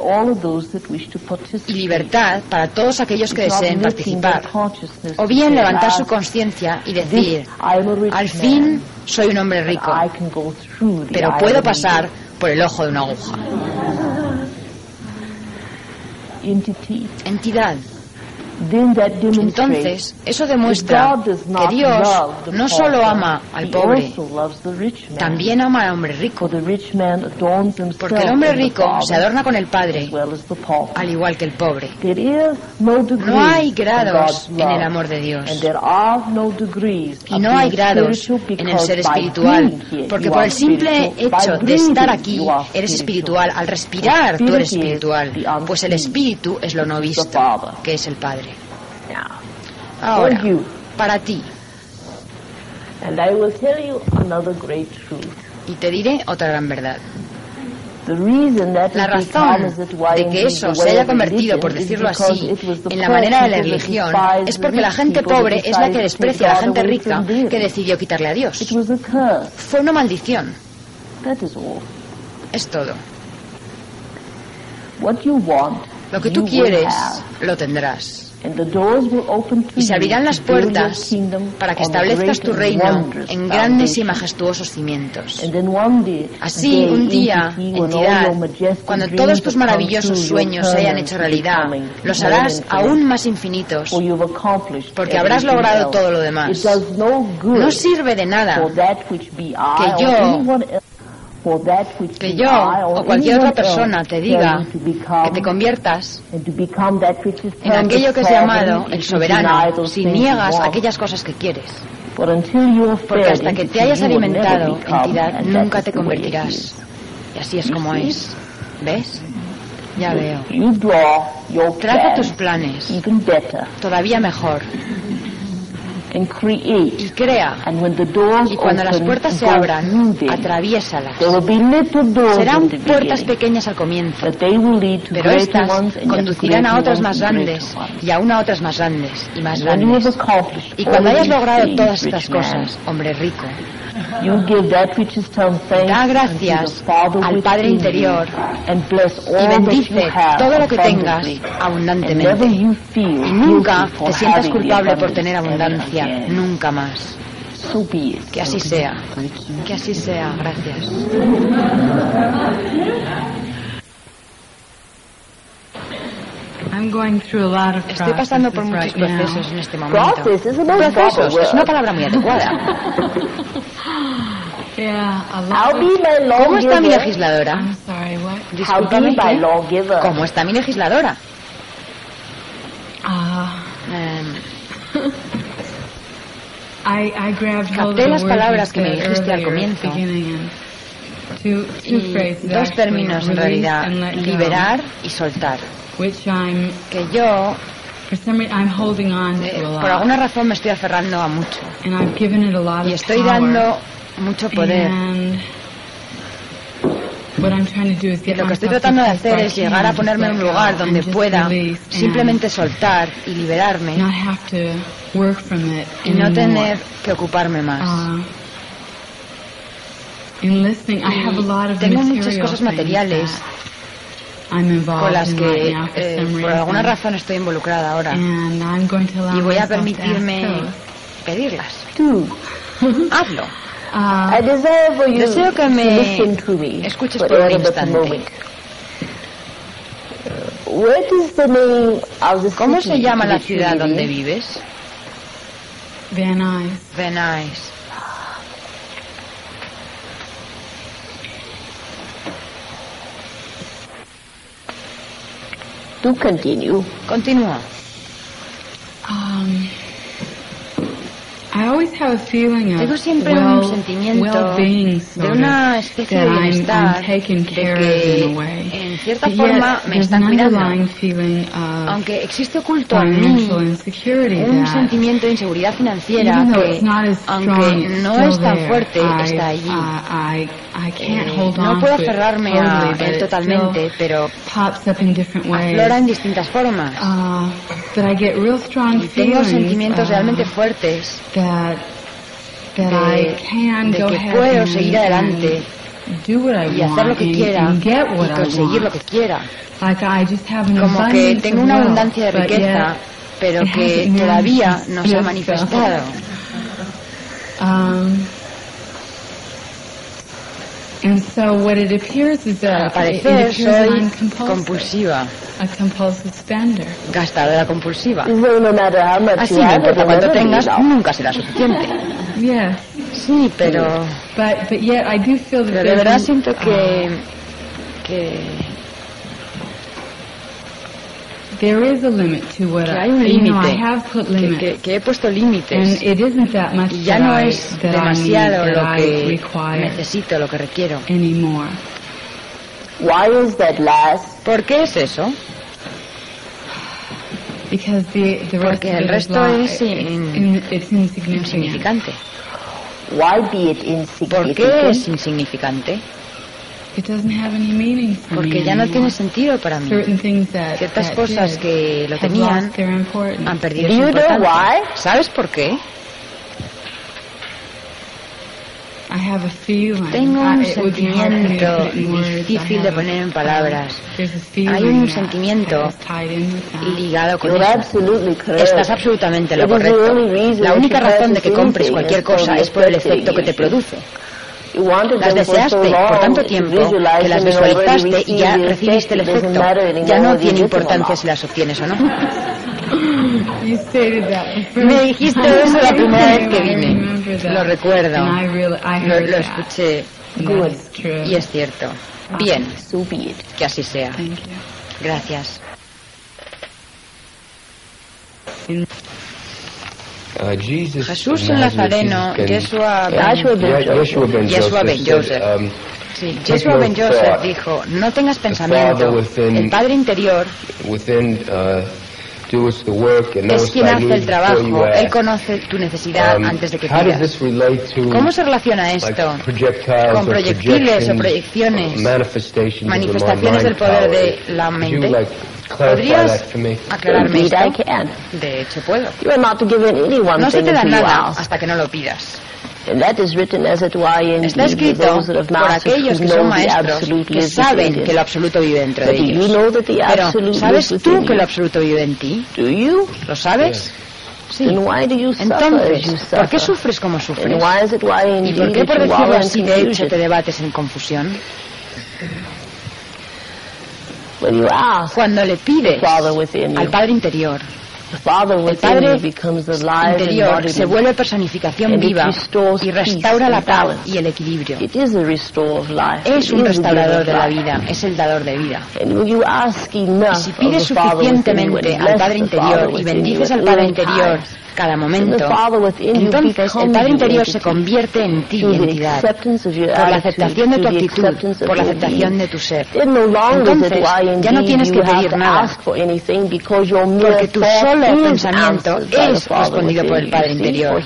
y libertad para todos aquellos que deseen participar. O bien levantar su conciencia y decir, al fin soy un hombre rico, pero puedo pasar por el ojo de una aguja. Entidad. Entonces, eso demuestra que Dios no solo ama al pobre, también ama al hombre rico. Porque el hombre rico se adorna con el Padre, al igual que el pobre. No hay grados en el amor de Dios. Y no hay grados en el ser espiritual. Porque por el simple hecho de estar aquí, eres espiritual. Al respirar, tú eres espiritual. Pues el espíritu es lo no visto, que es el Padre. Ahora, para ti. Y te diré otra gran verdad. La razón de que eso se haya convertido, por decirlo así, en la manera de la religión es porque la gente pobre es la que desprecia a la gente rica que decidió quitarle a Dios. Fue una maldición. Es todo. Lo que tú quieres, lo tendrás. Y se abrirán las puertas para que establezcas tu reino en grandes y majestuosos cimientos. Así, un día, entidad, cuando todos tus maravillosos sueños se hayan hecho realidad, los harás aún más infinitos, porque habrás logrado todo lo demás. No sirve de nada que yo que yo o cualquier otra persona te diga que te conviertas en aquello que es llamado el soberano si niegas aquellas cosas que quieres. Porque hasta que te hayas alimentado, entidad, nunca te convertirás. Y así es como es. ¿Ves? Ya veo. Traza tus planes. Todavía mejor y crea. Y cuando las puertas se abran, atraviésalas. Serán puertas pequeñas al comienzo, pero estas conducirán a otras más grandes y aún a otras más grandes y más grandes. Y cuando hayas logrado todas estas cosas, hombre rico, Da gracias al Padre interior y bendice todo lo que tengas abundantemente. Y nunca te sientas culpable por tener abundancia, nunca más. Que así sea. Que así sea. Gracias. Estoy pasando por muchos procesos en este momento. Procesos es una palabra muy adecuada. ¿Cómo está mi legisladora? Discúlpame, ¿cómo está mi legisladora? Capté las palabras que me dijiste al comienzo. Y dos términos en realidad, liberar y soltar. Que yo eh, por alguna razón me estoy aferrando a mucho. Y estoy dando mucho poder. Lo que estoy tratando de hacer es llegar a ponerme en un lugar donde pueda simplemente soltar y liberarme y no tener que ocuparme más. Uh, tengo muchas cosas materiales con las que eh, por alguna razón estoy involucrada ahora. Y voy a permitirme pedirlas. Hazlo. Uh, Deseo que me escuches por un instante. ¿Cómo se llama la ciudad donde vives?
Van Nuys.
To continue.
Continúa.
Tengo
siempre un sentimiento de una especie de bienestar, de que en cierta forma me están cuidando. Aunque existe oculto en mí un sentimiento de inseguridad financiera que, aunque no es tan fuerte, está allí. Eh, no puedo aferrarme a él totalmente, pero aflora en distintas formas. Uh, y tengo sentimientos realmente fuertes de, que puedo seguir adelante y hacer lo que quiera y conseguir lo que quiera. Como que tengo una abundancia de riqueza, pero que todavía no se ha manifestado.
Um, And so what it appears is that
Al parecer soy compulsiva.
A compulsive spender.
Gastadora compulsiva.
no matter how much
Así, no importa cuánto tengas, nunca será suficiente.
Yes.
Sí, pero...
But, but yet I do feel that
pero de verdad siento que... Uh, que
There is a limit to what
que hay un límite,
you know, I have put limits,
que, que, que, he puesto límites
and it isn't that much
y ya no es
I,
demasiado lo que necesito, lo que requiero.
Anymore.
Why is that last?
¿Por qué es eso?
Because the, the rest
Porque el resto es in,
insignificante.
Why be it insignificant?
¿Por qué es insignificante? Porque ya no tiene sentido para mí. Ciertas cosas que lo tenían han perdido su importancia. ¿Sabes por qué? Tengo un sentimiento difícil de poner en palabras. Hay un sentimiento ligado con eso. Estás absolutamente lo correcto. La única razón de que compres cualquier cosa es por el efecto que te produce. Las deseaste por tanto tiempo que las visualizaste y ya recibiste el efecto. Ya no tiene importancia si las obtienes o no. Me dijiste eso la primera vez que vine. Lo recuerdo. Lo, lo escuché. Y es cierto. Bien. Que así sea. Gracias.
Uh, Jesus
Jesús Nazareno, Yeshua
ben
Yeshua Joseph um,
Sí, Yeshua ben Joseph
thought.
dijo, no tengas pensamiento.
within-
El Padre interior
within uh,
es quien hace el trabajo. Él conoce tu necesidad
Um,
antes de que pidas. ¿Cómo se relaciona esto
projectiles
con proyectiles o proyecciones, manifestaciones del poder de la mente? ¿Podrías aclararme esto? De hecho, puedo. No se
thing
te da nada hasta que no lo pidas.
And that is written as it were in
Está escrito
those that have
por aquellos
who
que son maestros
absolute
que
lives
saben
within
que lo absoluto vive dentro de
But do you
ellos.
know that the
Pero,
absolute
¿sabes
lives
tú
within
que lo
you?
absoluto vive en ti?
Do you?
¿Lo sabes? Sí. Entonces,
you
¿por qué sufres como sufres? ¿Y por qué, por decirlo así, de hecho, te
confusion?
debates en confusión?
When you ask
Cuando le
the
pides
Father within
al Padre interior,
the Father
el Padre interior se vuelve personificación viva y restaura la paz y el equilibrio.
It is a restore of life.
Es
It
un restaurador de la vida, es el dador de vida.
And when you ask
Y si pides suficientemente al Padre interior y bendices al Padre interior cada momento, entonces el Padre interior se convierte en ti,
through the
entidad,
acceptance of your
por la aceptación de tu actitud, por la aceptación de tu ser. Entonces, ya no tienes que pedir nada. Porque tu solo pensamiento es respondido por el Padre interior.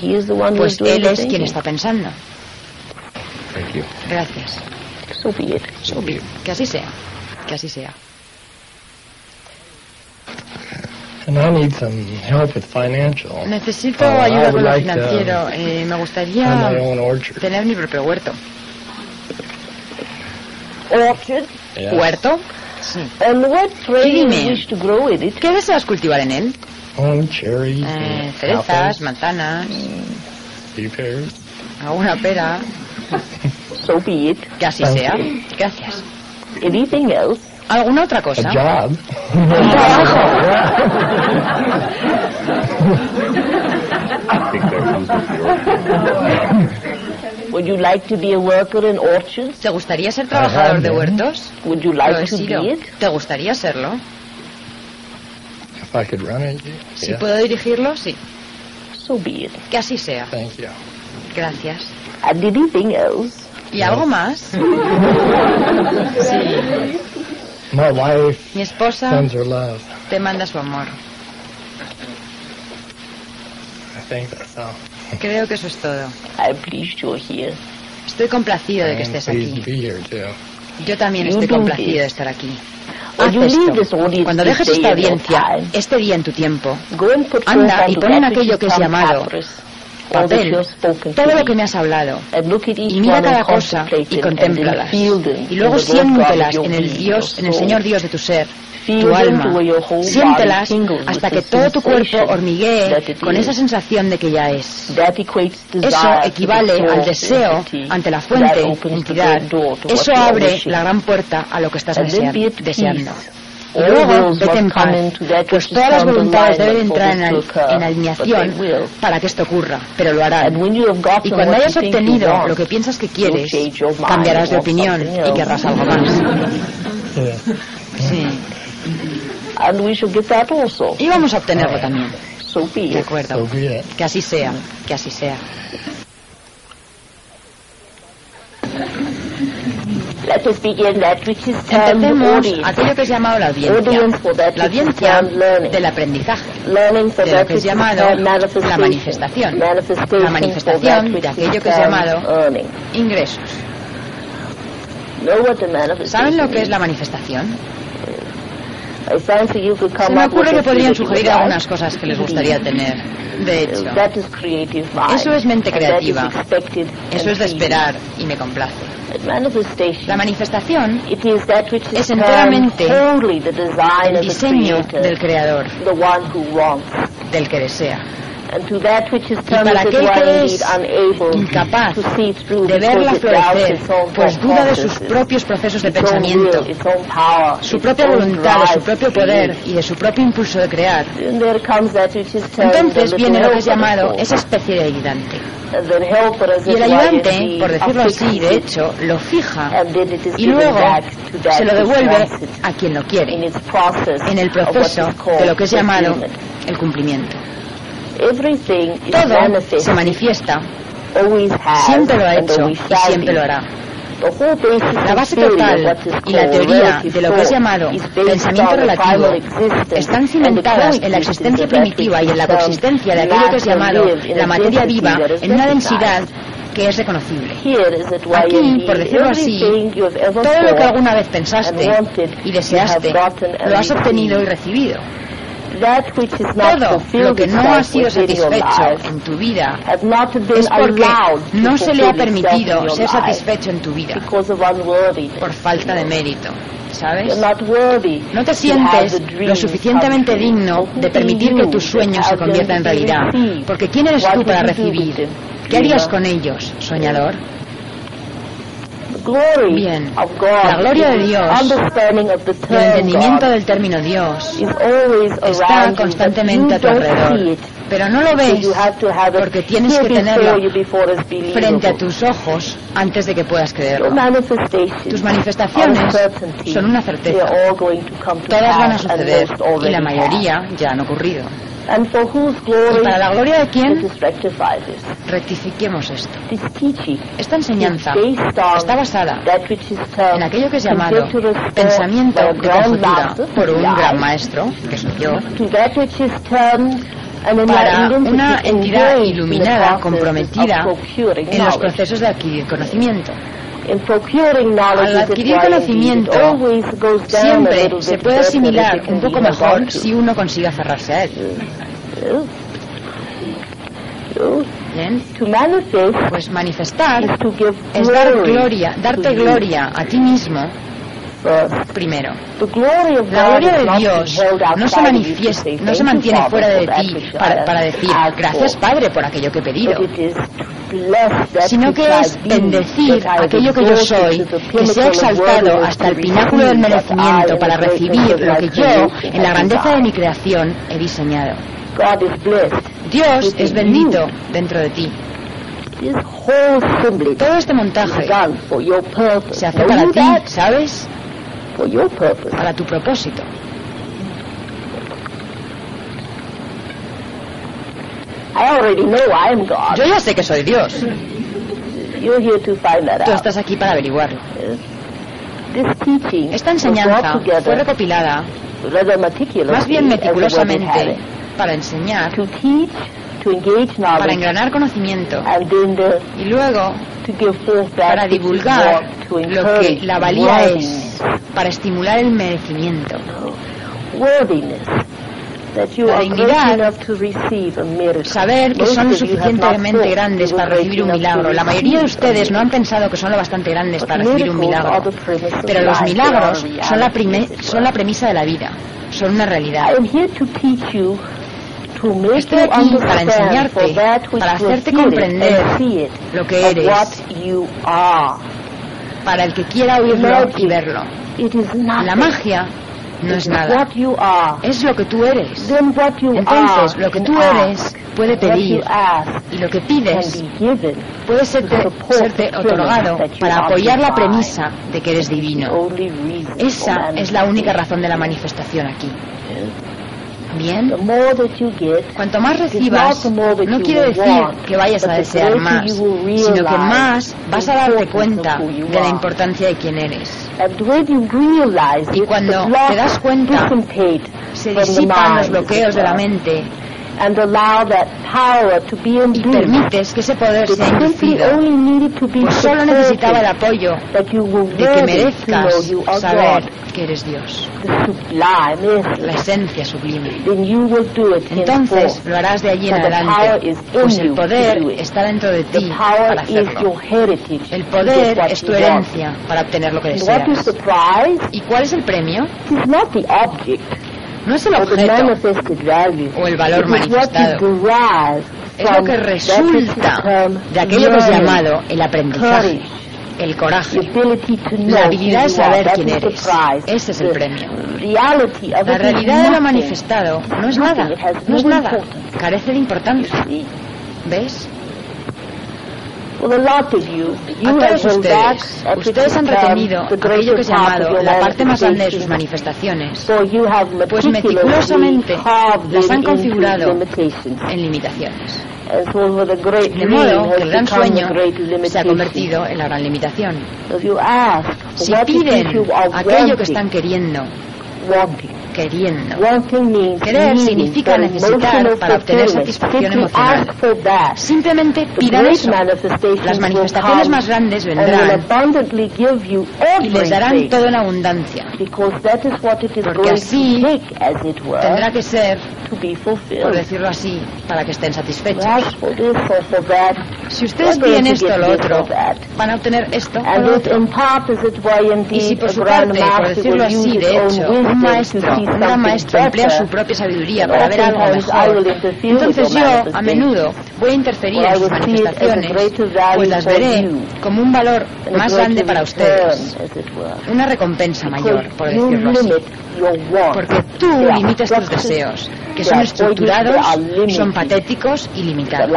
Pues Él es quien está pensando.
Thank you.
Gracias. Que así sea. Que así sea.
And I need some help with financial.
Necesito
I
ayuda
would
con lo
like to
financiero. Eh, me
Have my
gustaría
own orchard.
tener mi propio huerto.
Orchard.
Yeah.
¿Huerto? Sí.
And what tree you
Dime.
wish to grow in it?
¿Qué deseas cultivar en él?
Oh, cherries,
Eh,
and
cerezas,
apples,
manzanas,
pears.
alguna pera.
So be it.
Que así
Thank
sea.
you.
Gracias.
Anything else?
¿Alguna otra
A
cosa?
job.
With the order.
Would you like to be a worker in orchards?
¿Te gustaría ser trabajador de huertos?
Would you like to be it?
¿Te gustaría serlo?
If I could run it,
Si
yeah.
puedo dirigirlo, sí.
So be it.
Que así sea.
Thank you.
Gracias.
And anything else?
¿Y algo más? Sí.
My wife
Mi esposa
sends her love.
te manda su amor.
I think that's all.
Creo que eso es todo.
I'm pleased you're here.
Estoy complacido de que estés aquí.
be here too.
Yo también estoy
do
complacido de estar aquí.
When
Haz
you leave this
esto.
audience
Cuando
this
dejes
day
esta
in your
audiencia,
time,
este día en tu tiempo,
Go and put
Anda y pon en aquello
is
que es llamado papel, todo lo que me has hablado, y mira cada cosa y contémplalas. Y luego siéntelas en el Dios, en el. Señor Dios de tu ser, tu alma. Siéntelas hasta que todo tu cuerpo hormiguee con esa sensación de que ya es. Eso equivale al deseo ante la fuente, entidad. Eso abre la gran puerta a lo que estás deseando. Y luego vete en paz, pues todas las voluntades deben entrar en, alineación para que esto ocurra, pero lo harán. Y cuando hayas obtenido lo que piensas que quieres, cambiarás de opinión y querrás algo más. Sí.
And we shall get that also.
Y vamos a obtenerlo también. De acuerdo. Que así sea, que así sea.
Let us begin that which is termed
Empecemos aquello que es llamado la audiencia. La
which is
audiencia del aprendizaje. De lo
that
que es llamado la manifestación. La manifestación de aquello que es llamado. Ingresos. ¿Saben lo que es la manifestación?
I fancy you could come
Se me ocurre que podrían sugerir algunas cosas que les gustaría tener. De hecho,
That is creative mind.
Eso es mente
And that is
creativa. eso es de esperar y me complace. La manifestación
It is that which is
es enteramente
wholly the design
el
of the
diseño del creador,
the one who wants.
del que desea.
And to that which is termed
para aquel que es incapaz
to see through
de verla florecer,
its own
pues duda de sus propios procesos de
its own
pensamiento, su
its
propia
own
voluntad, de su propio poder y de su propio impulso de crear.
Then there comes that which is termed
Entonces viene lo que es llamado esa especie de ayudante. Y el ayudante, por decirlo así, de hecho, lo fija.
And then it is
y luego se lo devuelve a quien lo
in
quiere
its process
en el proceso
is called
de lo que es llamado el cumplimiento. Todo se manifiesta, siempre lo ha hecho y siempre lo hará. La base total y la teoría de lo que es llamado pensamiento relativo están cimentadas en la existencia primitiva y en la coexistencia de aquello que es llamado la materia viva en una densidad que es reconocible. Aquí, por decirlo así, Todo lo que alguna vez pensaste y deseaste, lo has obtenido y recibido.
That which is not
Todo lo
fulfilled
que no ha sido satisfecho en tu vida
has not been
es porque no se le ha permitido ser satisfecho en tu vida
because of unworthiness.
por falta de mérito. ¿Sabes?
You're not worthy
No te sientes lo suficientemente digno de permitir que
to
sueños se conviertan en realidad. Porque ¿quién eres tú para recibir? ¿Qué harías con ellos, soñador? Bien.
of God,
La gloria de Dios,
understanding of the
El
term
entendimiento
God
del término Dios
is always
está constantemente a tu alrededor,
it.
pero no lo ves
you have to have it
porque tienes que
before
tenerlo frente a tus ojos antes de que puedas creerlo. Tus manifestaciones son una certeza. Todas van a suceder y la mayoría ya han ocurrido.
And for whose
¿Y para la gloria de quién? Rectifiquemos esto. Esta enseñanza está basada en aquello que es llamado pensamiento de conjetura por un gran maestro, que soy yo, para una entidad iluminada, comprometida en los procesos de adquirir conocimiento. Al adquirir conocimiento, Siempre
little
se puede
better if
asimilar un poco mejor si uno consigue aferrarse a él. Bien,
To manifest
pues manifestar
is to give
es dar
glory
gloria,
to
darte gloria a ti mismo. Primero. La gloria de Dios no se manifiesta, no se
"Thank you,
mantiene fuera de ti para, decir gracias
for."
Padre por aquello que he pedido, sino que es
be,
bendecir aquello que yo soy, que sea
of
exaltado hasta el pináculo del merecimiento para recibir lo que yo, en la grandeza de mi creación, he diseñado. Dios es bendito dentro de ti. Todo este montaje se hace para ti? ¿sabes?
For your purpose.
Para tu propósito.
I already know I am God.
Yo ya sé que soy Dios.
You're here to find that
Tú
out.
estás aquí para averiguarlo.
This teaching
Esta enseñanza fue recopilada más bien meticulosamente para enseñar,
To teach,
para engranar conocimiento y luego para divulgar lo que la valía es, para estimular el merecimiento. La dignidad. Saber que son lo suficientemente grandes para recibir un milagro. La mayoría de ustedes no han pensado que son lo bastante grandes para recibir un milagro. Pero los milagros son la, son la premisa de la vida. Son una realidad. Estoy
you
aquí para enseñarte, para hacerte comprender lo que eres. Para el que quiera oírlo y verlo. La magia no es nada.
what you are.
Es lo que tú eres. Entonces, lo que tú eres puede pedir y lo que pides puede serte, serte otorgado para apoyar la premisa de que eres divino. Esa es la única razón de la manifestación aquí. Bien, cuanto más recibas, no quiere decir que vayas a desear más, sino que más vas a darte cuenta de la importancia de quién eres. Y cuando te das cuenta, Se disipan los bloqueos de la
were,
mente
and allow that power to be
y permites que ese poder sea inducido. Pues solo necesitaba el apoyo
that you were
de que merezcas saber que eres Dios, la esencia sublime. Entonces lo harás de allí en adelante, pues el poder está dentro de ti para hacerlo. El poder es tu herencia para obtener lo que deseas. ¿Y cuál es el premio? No es el objeto, o el valor manifestado. es lo que resulta de aquello que es llamado el aprendizaje, el coraje, la habilidad de saber quién eres. Ese es el premio. La realidad de lo manifestado no es nada, no es nada, carece de importancia. ¿Ves?
A
todos ustedes,
at
ustedes han retenido aquello que
part of
llamado la parte más grande de sus manifestaciones, pues meticulosamente las han configurado en limitaciones. De modo que el gran sueño se ha convertido en la gran limitación. Si piden aquello que están queriendo. Queriendo, Querer significa necesitar para obtener satisfacción emocional. simplemente pidan eso. Las manifestaciones más grandes vendrán y les darán todo en abundancia. Porque así Tendrá que ser, por decirlo así, para que estén satisfechos. Si ustedes piden
to
esto o lo otro, van a obtener esto o lo otro. Y si por su parte, por decirlo así, de hecho, un maestro,
something
maestro emplea su propia sabiduría para ver algo mejor, entonces yo a menudo voy a interferir en sus manifestaciones, pues las veré como un valor más grande para ustedes, una recompensa mayor, por decirlo así. Porque tú limitas tus deseos, que son estructurados, son patéticos y limitados.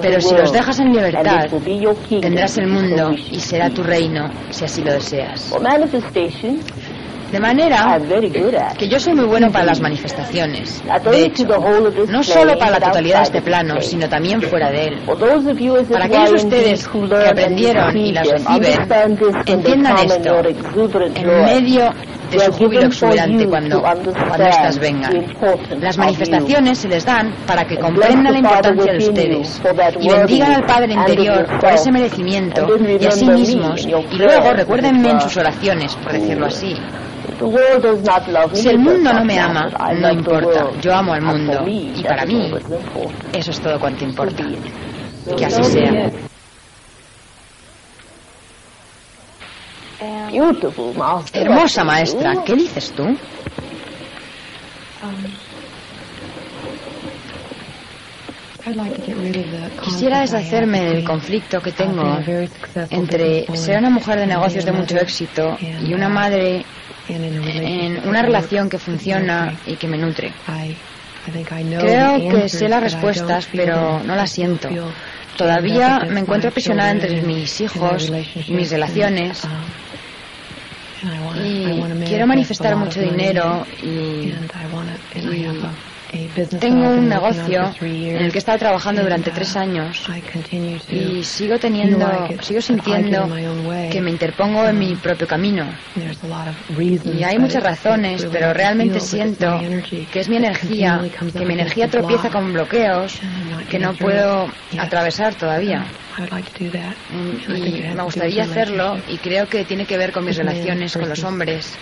Pero si los dejas en libertad, tendrás el mundo y será tu reino, si así lo deseas. De manera
at.
que yo soy muy bueno para las manifestaciones. De hecho, no solo para la totalidad de este plano, sino también fuera de él. Para aquellos
indeed
ustedes que aprendieron y las reciben, entiendan esto en medio de su júbilo exuberante cuando, cuando éstas
the
vengan. Las manifestaciones se les dan para que comprendan la importancia de ustedes y bendigan al Padre interior por ese merecimiento y a sí mismos y luego recuérdenme en sus oraciones, por decirlo así.
You. The world does not love me,
Si el mundo no
not
me
matter.
ama,
I
no
love the
importa.
world.
Yo amo al
And for
mundo. Y
that
para mí, eso es todo cuanto importa. Que así sea. Hermosa maestra, ¿qué dices tú? Quisiera deshacerme del conflicto que tengo entre ser una mujer de negocios de mucho éxito y una madre en una relación que funciona y que me nutre. Creo que sé las respuestas, pero no las siento. Todavía me encuentro aprisionada entre mis hijos y mis relaciones y quiero manifestar mucho dinero y tengo un negocio en el que he estado trabajando durante tres años y sigo teniendo, sigo sintiendo que me interpongo en mi propio camino. Y hay muchas razones, pero realmente siento que es mi energía, que mi energía tropieza con bloqueos que no puedo atravesar todavía. Y me gustaría hacerlo y creo que tiene que ver con mis relaciones con los hombres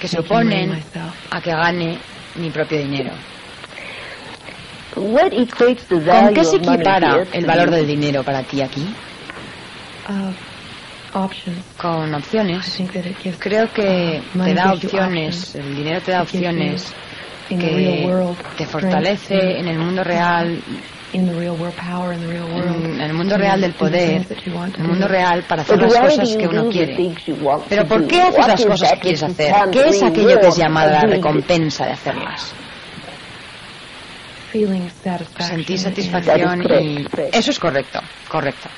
que se oponen a que gane mi propio dinero.
What equates the
¿Con qué se equipara el
to
valor
you?
del dinero para ti aquí? Con opciones. Creo que te da opciones, el dinero te da opciones que te fortalece en el mundo real, en el mundo real del poder, en el mundo real para hacer las cosas que uno
the
quiere. Pero ¿por qué haces
What
las
is
cosas
that
que quieres hacer? ¿Qué es aquello que es llamada la recompensa de hacerlas? Sentir satisfacción y... Eso es correcto, correcto.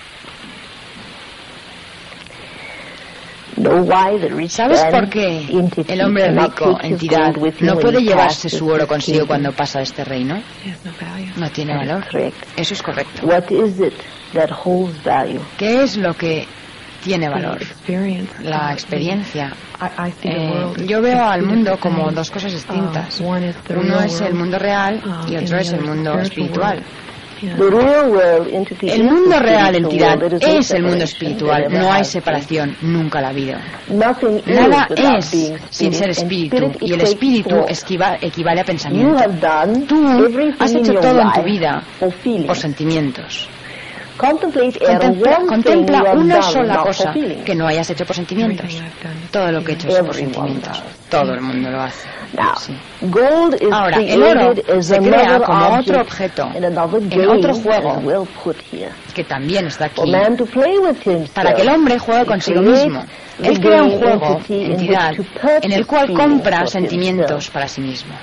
Know why the rich
¿Sabes
man
por qué el hombre rico, entidad, no puede llevarse su oro consigo cuando pasa este reino? No tiene valor. Eso es correcto.
What is it that holds value?
¿Qué es lo que tiene valor? La experiencia. Eh, yo veo al mundo como dos cosas distintas. Uno es el mundo real y otro es el mundo espiritual.
The real world entity
El
is
mundo
the
real,
spiritual
entidad,
world. There is no
es el mundo
separation.
espiritual. No hay separación, nunca la ha habido.
Nothing
Nada es sin ser espíritu
spirit
y el
equates
espíritu esquiva- equivale a pensamiento. Tú has hecho todo en tu vida por sentimientos. Contempla, contempla una sola cosa que no hayas hecho por sentimientos. Todo lo que he hecho es por sentimientos. Todo el mundo lo hace. Sí.
gold is
Ahora, el oro se crea como
object
otro objeto en
game
otro juego. que también está aquí,
man to play with himself.
para que el hombre juegue consigo mismo. Él crea un juego, entidad, en el cual compra sentimientos para sí mismo.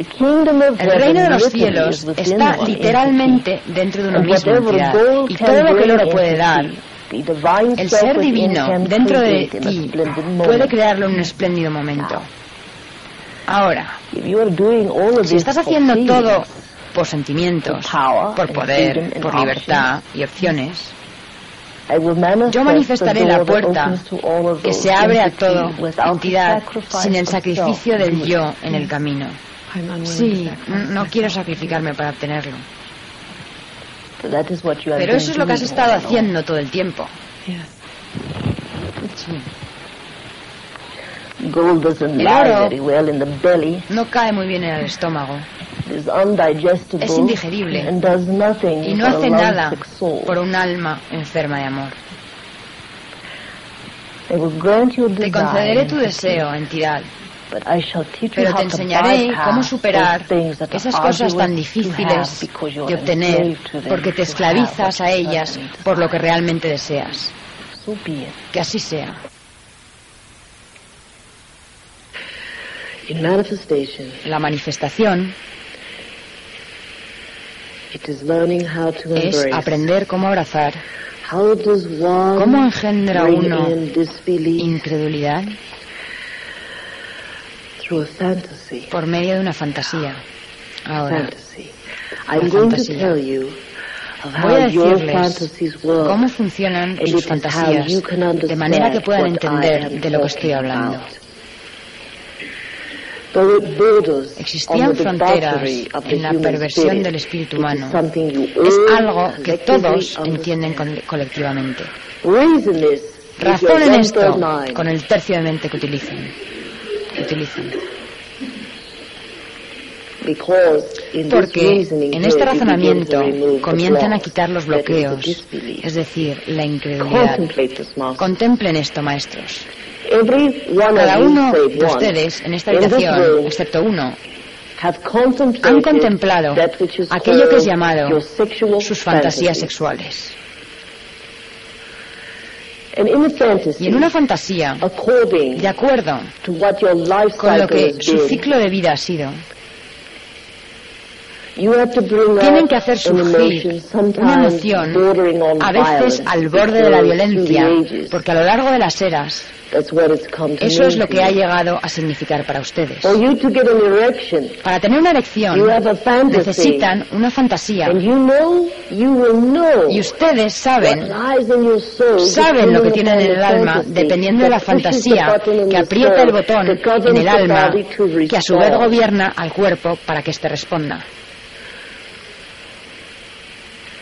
El reino de los cielos está literalmente dentro de misma
whatever
entidad. Y todo lo que el oro puede dar, el ser divino dentro de ti puede crearlo en un espléndido momento. Ahora, si estás haciendo todo por sentimientos, por poder, por libertad y opciones, yo manifestaré la puerta que se abre a todo entidad sin el sacrificio del yo en el camino. Sí, no quiero sacrificarme para obtenerlo. Pero eso es lo que has estado haciendo todo el tiempo. Sí.
Gold doesn't
El
lie
oro
very well in the belly.
No cae muy bien en el estómago Es indigerible. y no hace nada por un alma enferma de amor. Te concederé tu deseo, entidad, pero te enseñaré cómo superar esas cosas tan difíciles de obtener porque te esclavizas a ellas por lo que realmente deseas. Que así sea. La manifestación es aprender cómo abrazar, cómo engendra uno incredulidad? Por medio de una fantasía. Ahora,
Fantasy. I'm going to
fantasía.
tell you of
voy a
how your
decirles
fantasies work.
cómo funcionan sus fantasías, de manera que puedan entender de lo que estoy hablando. Existían fronteras en la perversión del espíritu humano. Es algo que todos entienden colectivamente. Razonen esto con el tercio de mente que utilizan. Que utilizan. Porque en este razonamiento comienzan a quitar los bloqueos, es decir, la incredulidad. Contemplen esto, maestros. Cada uno de ustedes en esta habitación, excepto uno, han contemplado aquello que es llamado sus fantasías sexuales.
And in a fantasy,
Y en una fantasía, de acuerdo con lo que su ciclo de vida ha sido,
you have to bring
tienen que hacer surgir una emoción, a veces al borde de la violencia, porque a lo largo de las eras, eso es lo que ha llegado a significar para ustedes. Para tener una erección, necesitan una fantasía. Y ustedes saben, saben lo que tienen en el alma, dependiendo de la fantasía que aprieta el botón en el alma, que a su vez gobierna al cuerpo para que éste responda.
Every one of you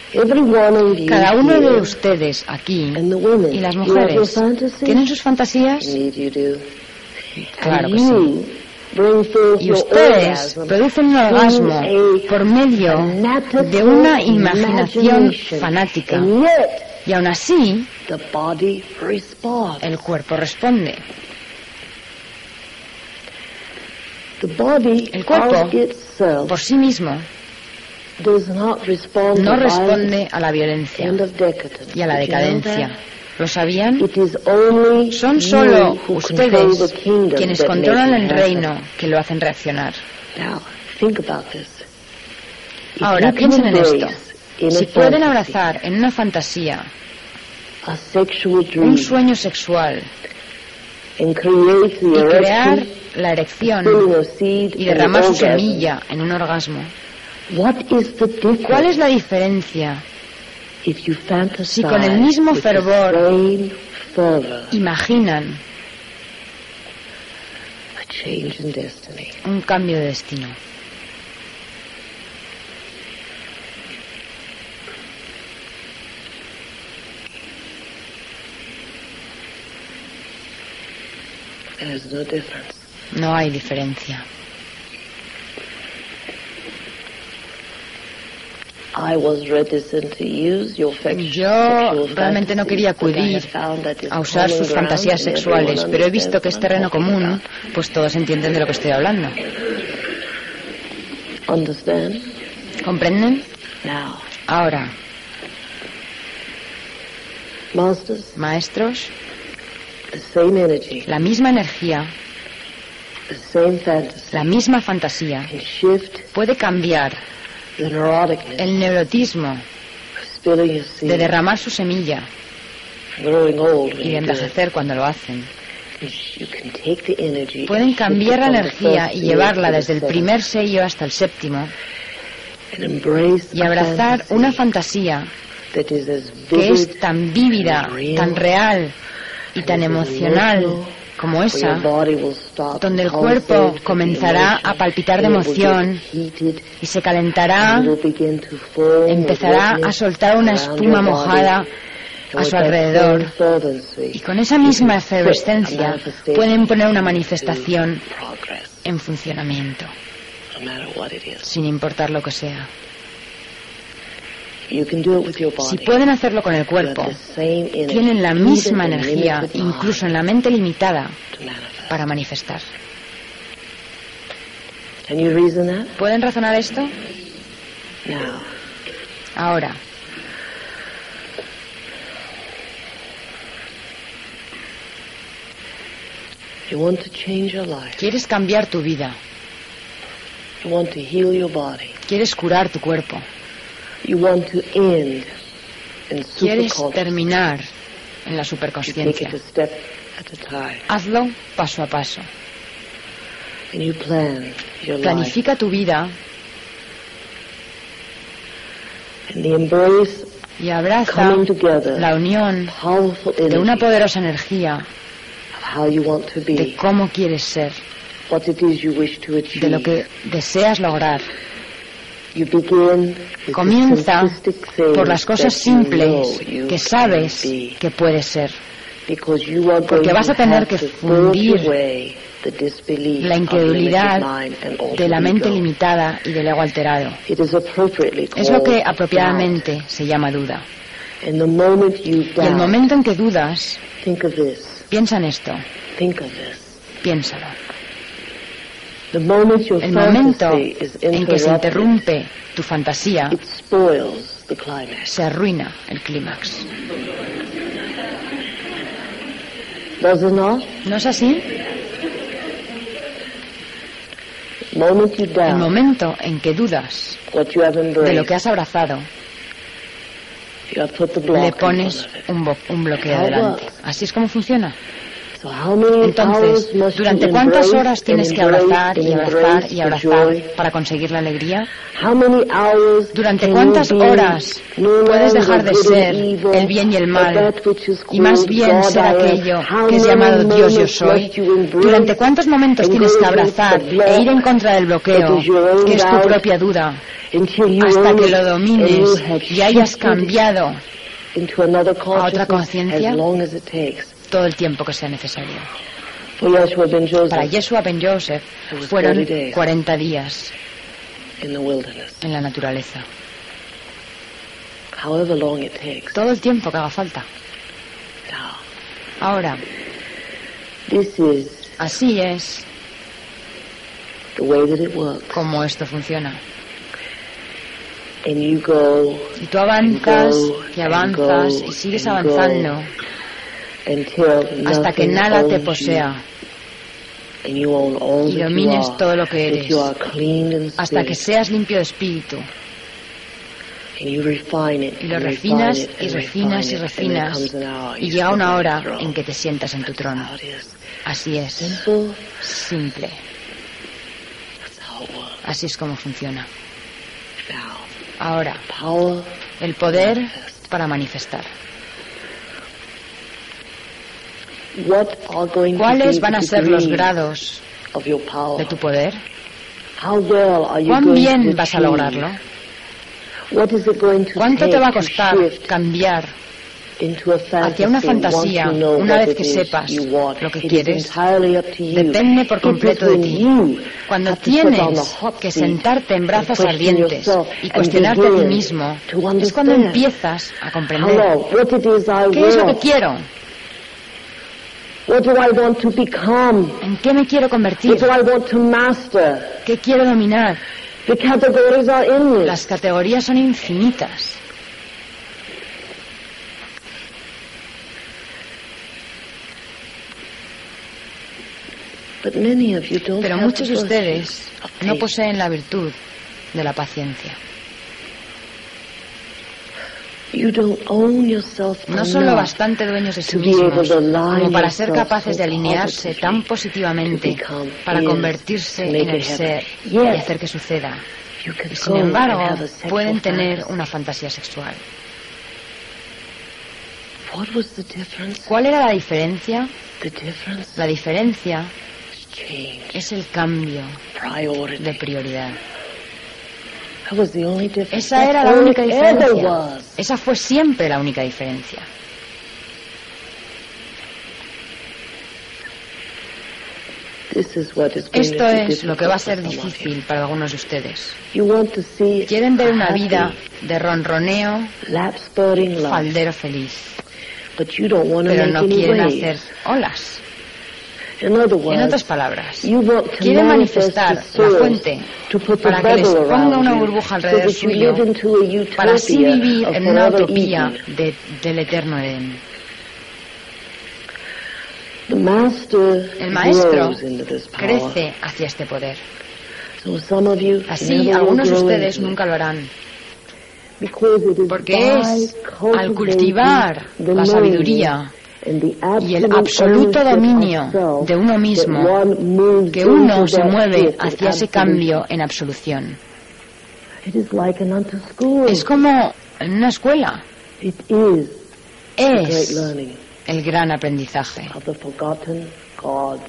Cada uno de ustedes aquí y las mujeres? ¿tienen sus fantasías? Claro que sí. Y ustedes producen un orgasmo por medio de una imaginación fanática. Y aún así, el cuerpo responde. El cuerpo, Por sí mismo, no responde a la violencia y a la decadencia. ¿Lo sabían?
It is only
Son solo
who control
ustedes
the kingdom
quienes
that
controlan el reino que lo hacen reaccionar.
Now, think about this. If
Ahora, piensen en esto. Si pueden abrazar en una fantasía un sueño sexual y crear la erección y derramar su semilla en un orgasmo,
What is the difference
¿cuál es la diferencia
if you fantasize
Si con el mismo fervor imaginan
a change in destiny?
un cambio de destino?
There's no difference.
No hay diferencia.
I was reticent to use your sex-
Yo realmente no quería acudir a usar sus fantasías sexuales, pero he visto que es terreno común, pues todos entienden de lo que estoy hablando.
Understand?
¿Comprenden?
Now,
Ahora, maestros, la misma energía. La misma fantasía. Puede cambiar el neurotismo de derramar su semilla y de envejecer cuando lo hacen. Pueden cambiar la energía y llevarla desde el primer sello hasta el séptimo y abrazar una fantasía que es tan vívida, tan real y tan emocional como
your
esa, donde el cuerpo comenzará a palpitar de emoción y se calentará, empezará a soltar una espuma mojada a su alrededor. y con esa misma efervescencia pueden poner una manifestación en funcionamiento, sin importar lo que sea.
You can do it with your
Si pueden hacerlo con el cuerpo, tienen la misma energía, incluso en la mente limitada, para manifestar. ¿Pueden razonar esto? Ahora, quieres cambiar tu vida, quieres curar tu cuerpo, quieres terminar en la superconsciencia. Hazlo paso a paso. Planifica tu vida y abraza la unión de una poderosa energía de cómo quieres ser, de lo que deseas lograr.
You begin with the
Comienza por las cosas simples que sabes
be.
que puedes ser. Porque vas a tener que fundir La incredulidad de la mente limitada y del ego alterado. Es lo que apropiadamente se llama duda. Y el momento en que dudas, piensa en esto, piénsalo.
The moment your
El momento en que se interrumpe tu fantasía,
it spoils the climax.
se arruina el clímax.
Does it not?
¿No es así?
The moment you
El
doubt
momento en que dudas
what you have
de lo que has abrazado,
you have put the block
le pones un, un bloqueo delante.
works?
Así es como funciona. Entonces, ¿durante cuántas horas tienes que abrazar y abrazar y abrazar para conseguir la alegría? ¿Durante cuántas horas puedes dejar de ser el bien y el mal y más bien ser aquello que es llamado Dios yo soy? ¿Durante cuántos momentos tienes que abrazar e ir en contra del bloqueo, que es tu propia duda, hasta que lo domines y hayas cambiado
another
otra conciencia? Todo el tiempo que sea necesario? Para Yeshua ben Joseph fueron
40 days.
40 días en la naturaleza. Todo el tiempo que haga falta. Ahora, así es como esto funciona. Y tú avanzas y avanzas y sigues avanzando hasta que nada te posea. Y domines todo lo que eres. hasta que seas limpio de espíritu. Y lo refinas y refinas y refinas. y llega una hora en que te sientas en tu trono. Así es,
Simple.
Así es como funciona. Ahora, el poder para manifestar.
what are going to be
¿Cuáles van a ser los grados de tu poder? ¿Cuán bien vas a lograrlo? ¿Cuánto te va a costar cambiar hacia una fantasía una vez que sepas lo que quieres? Depende por completo de ti. Cuando tienes que sentarte en brazos ardientes y cuestionarte a ti mismo, es cuando empiezas a comprender qué es lo que quiero,
What do I want to become?
en qué me quiero convertir,
What do I want to master?
qué quiero dominar.
The categories are endless.
Las categorías son infinitas.
But many of you don't
Pero muchos de ustedes no poseen la virtud de la paciencia.
You don't own yourself
No son lo bastante dueños de sí mismos como para ser capaces de alinearse tan positivamente
become
para convertirse en el ser y hacer que suceda. Y sin embargo, pueden tener una fantasía sexual.
What was the difference?
¿Cuál era la diferencia?
The difference
La diferencia es el cambio de prioridad.
That was the only difference.
Esa era la única diferencia. Esa fue siempre la única diferencia. Esto es lo que va a ser difícil para algunos de ustedes. Quieren ver una vida de ronroneo, faldero feliz, pero no quieren hacer olas. En otras palabras,
manifest
manifestar la fuente para que les ponga una burbuja alrededor suyo, para así vivir en una utopía de- del eterno Edén. El maestro crece hacia este poder. Así, algunos de ustedes nunca lo harán, porque es al cultivar la sabiduría y el absoluto dominio de uno mismo que uno se mueve hacia ese cambio en absolución. Es como en una escuela, es el gran aprendizaje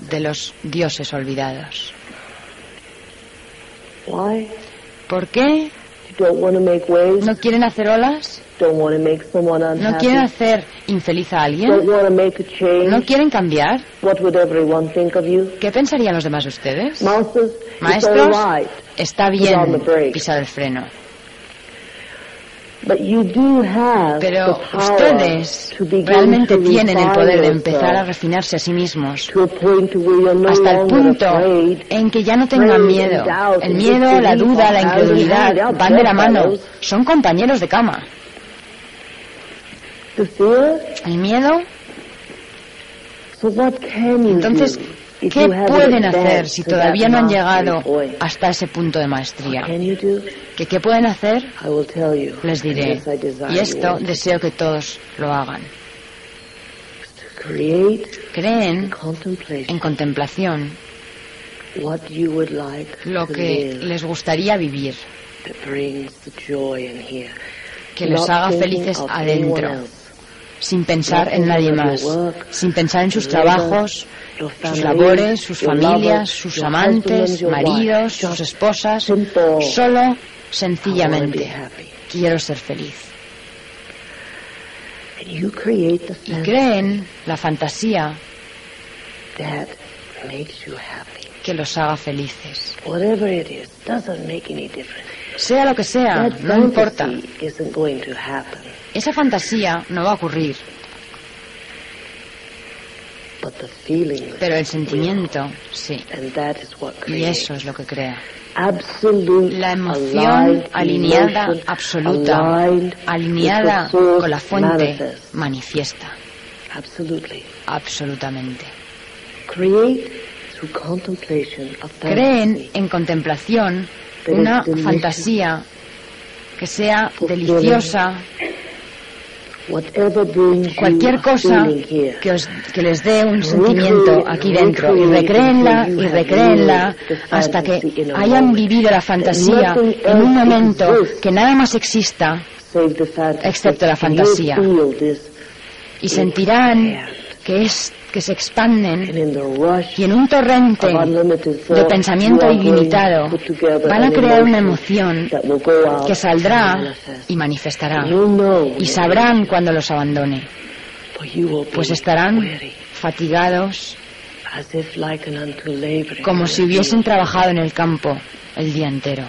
de los dioses olvidados. ¿Por qué
don't want to make waves.
no quieren hacer olas?
Don't want to make someone
¿No quieren hacer infeliz a alguien?
want to make a change.
¿No quieren cambiar?
What would everyone think of you?
¿Qué pensarían los demás de ustedes?
Masters, it's
Maestros,
all right.
está bien pisar el freno,
But you do have
pero ustedes realmente
to
tienen el
refine
poder de
yourself
empezar a refinarse a sí mismos hasta el punto en que ya no tengan miedo. El miedo, la duda, la incredulidad van de la mano. Son compañeros de cama.
The fear.
El miedo,
So what can you
entonces, ¿qué pueden hacer si
to
todavía no han llegado hasta ese punto de maestría? ¿Que ¿Qué pueden hacer? Les diré. Y esto deseo que todos lo hagan. Creen en contemplación lo que les gustaría vivir, que los
Not
haga felices adentro, sin pensar en nadie más, sin pensar en sus trabajos, sus labores, sus familias, sus amantes, maridos, sus esposas, solo, sencillamente, quiero ser feliz. Y creen la fantasía que los haga felices. Sea lo que sea, no importa. Esa fantasía no va a ocurrir, pero el sentimiento sí. Y eso es lo que crea. La emoción alineada, absoluta, alineada con la fuente, manifiesta, absolutamente. Creen en contemplación una fantasía que sea deliciosa, cualquier cosa que, os- que les dé un sentimiento aquí dentro y recréenla y recréenla hasta que hayan vivido la fantasía en un momento que nada más exista excepto la fantasía. y sentirán que es que se
and
expanden y en un torrente de pensamiento ilimitado van a crear una emoción que saldrá y manifestará. Y sabrán cuando los abandone. Pues estarán fatigados como si hubiesen trabajado en el campo el día entero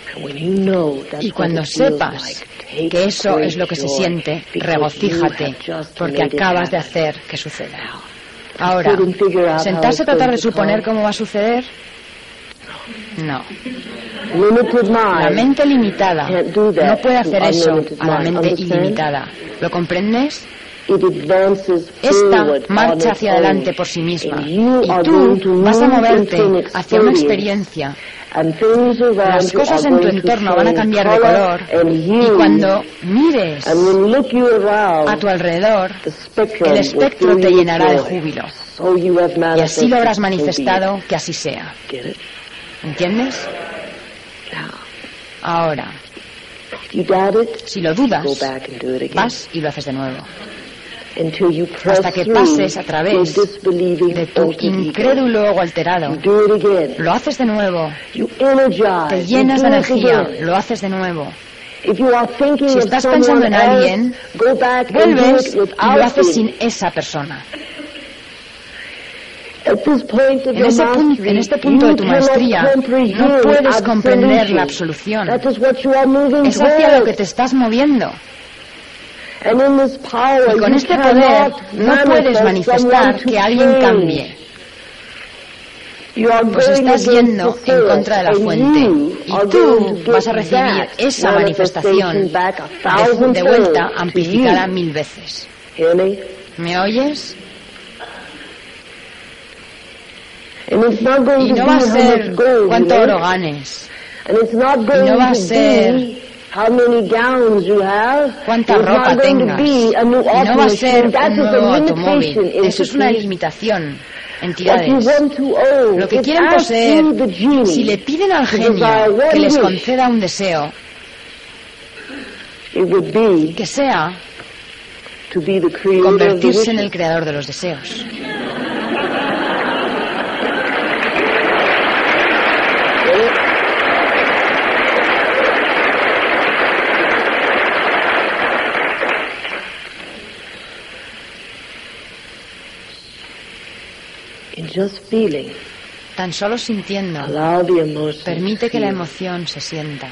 And when you know that's
y cuando sepas que eso es lo que se siente regocíjate porque acabas de hacer que suceda ahora sentarse a tratar de suponer cómo va a suceder no La mente limitada no puede hacer eso a la mente ilimitada. ¿Lo comprendes? Esta marcha hacia adelante por sí misma. Y tú vas a
move
moverte hacia una experiencia. Las cosas en tu entorno van a cambiar de
color
Y cuando mires a tu alrededor, el espectro te llenará de júbilo. Y así lo habrás manifestado que así sea. ¿Entiendes? Ahora, si lo dudas, vas y lo haces de nuevo. Hasta que pases a través De tu incrédulo ego alterado, lo haces de nuevo.
You energize.
Te llenas de energía, lo haces de nuevo. Si estás pensando en alguien, Vuelves y lo haces sin esa persona. En, ese pun-
mastery,
en este punto de tu maestría no puedes comprender la absolución. Es hacia lo que te estás moviendo.
And in this power,
Y con este poder no puedes
manifest
manifestar que alguien cambie. Pues estás yendo en contra de la fuente. Y tú vas a recibir esa manifestación de, de vuelta amplificada mil veces.
Me?
¿Me oyes? Y no va a ser cuánto oro ganes,
going
no va a ser
be how many gowns you have.
cuánta ropa tengas. no va a ser un nuevo automóvil. Eso es una limitación. Entidades. Lo que quieren poseer, si le piden al genio que les conceda un deseo,
it would be
que sea
to be the creator of the
convertirse en el creador de los deseos.
Just feeling,
Tan solo sintiendo,
allow the emotion
permite que la emoción se sienta.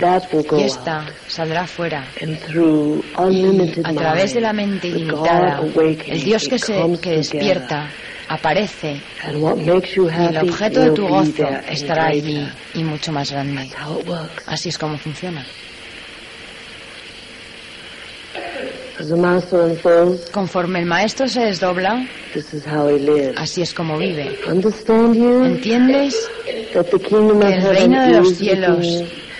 That will go
Y
out.
esta saldrá fuera.
And through
Y
unlimited
a través de la mente
mind, the
ilimitada, el Dios que, se, que despierta aparece
And what makes you
y el objeto de tu gozo estará allí y mucho más grande.
That's how it works.
Así es como funciona.
As the master unfolds,
Conforme el maestro se desdobla,
this is how he lives.
así es como vive. ¿Entiendes
that the kingdom
que
of
el reino de los cielos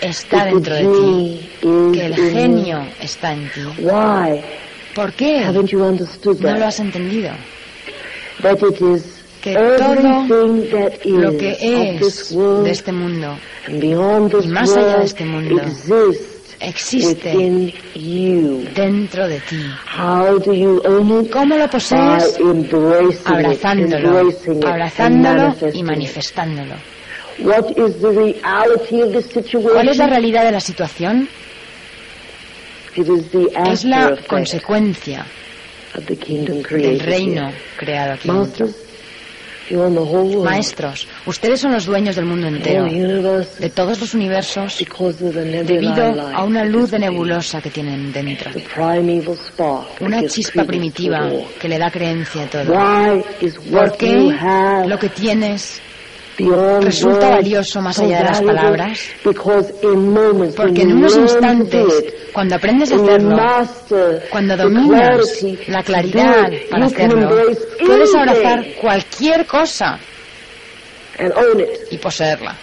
está dentro de ti? Que el genio está en ti.
Why
¿Por qué no lo has entendido?
That it is
Que todo Lo que es de este mundo
and beyond this
y más allá de
world
este mundo
exists
existe dentro de ti.
How do you own it?
¿Cómo lo posees? Abrazándolo, abrazándolo y
it.
manifestándolo.
What is the reality of the situation?
¿Cuál es la realidad de la situación?
It is the
Es la consecuencia
of the kingdom
del reino creado aquí Maestros, ustedes son los dueños del mundo entero,
universe,
de todos los universos, debido a una luz de nebulosa que tienen dentro. Una chispa primitiva que le da creencia a todo. ¿Por qué lo que tienes resulta valioso más allá de las palabras? Porque en unos instantes, cuando aprendes a hacerlo, cuando dominas la claridad para hacerlo, puedes abrazar cualquier cosa y poseerla.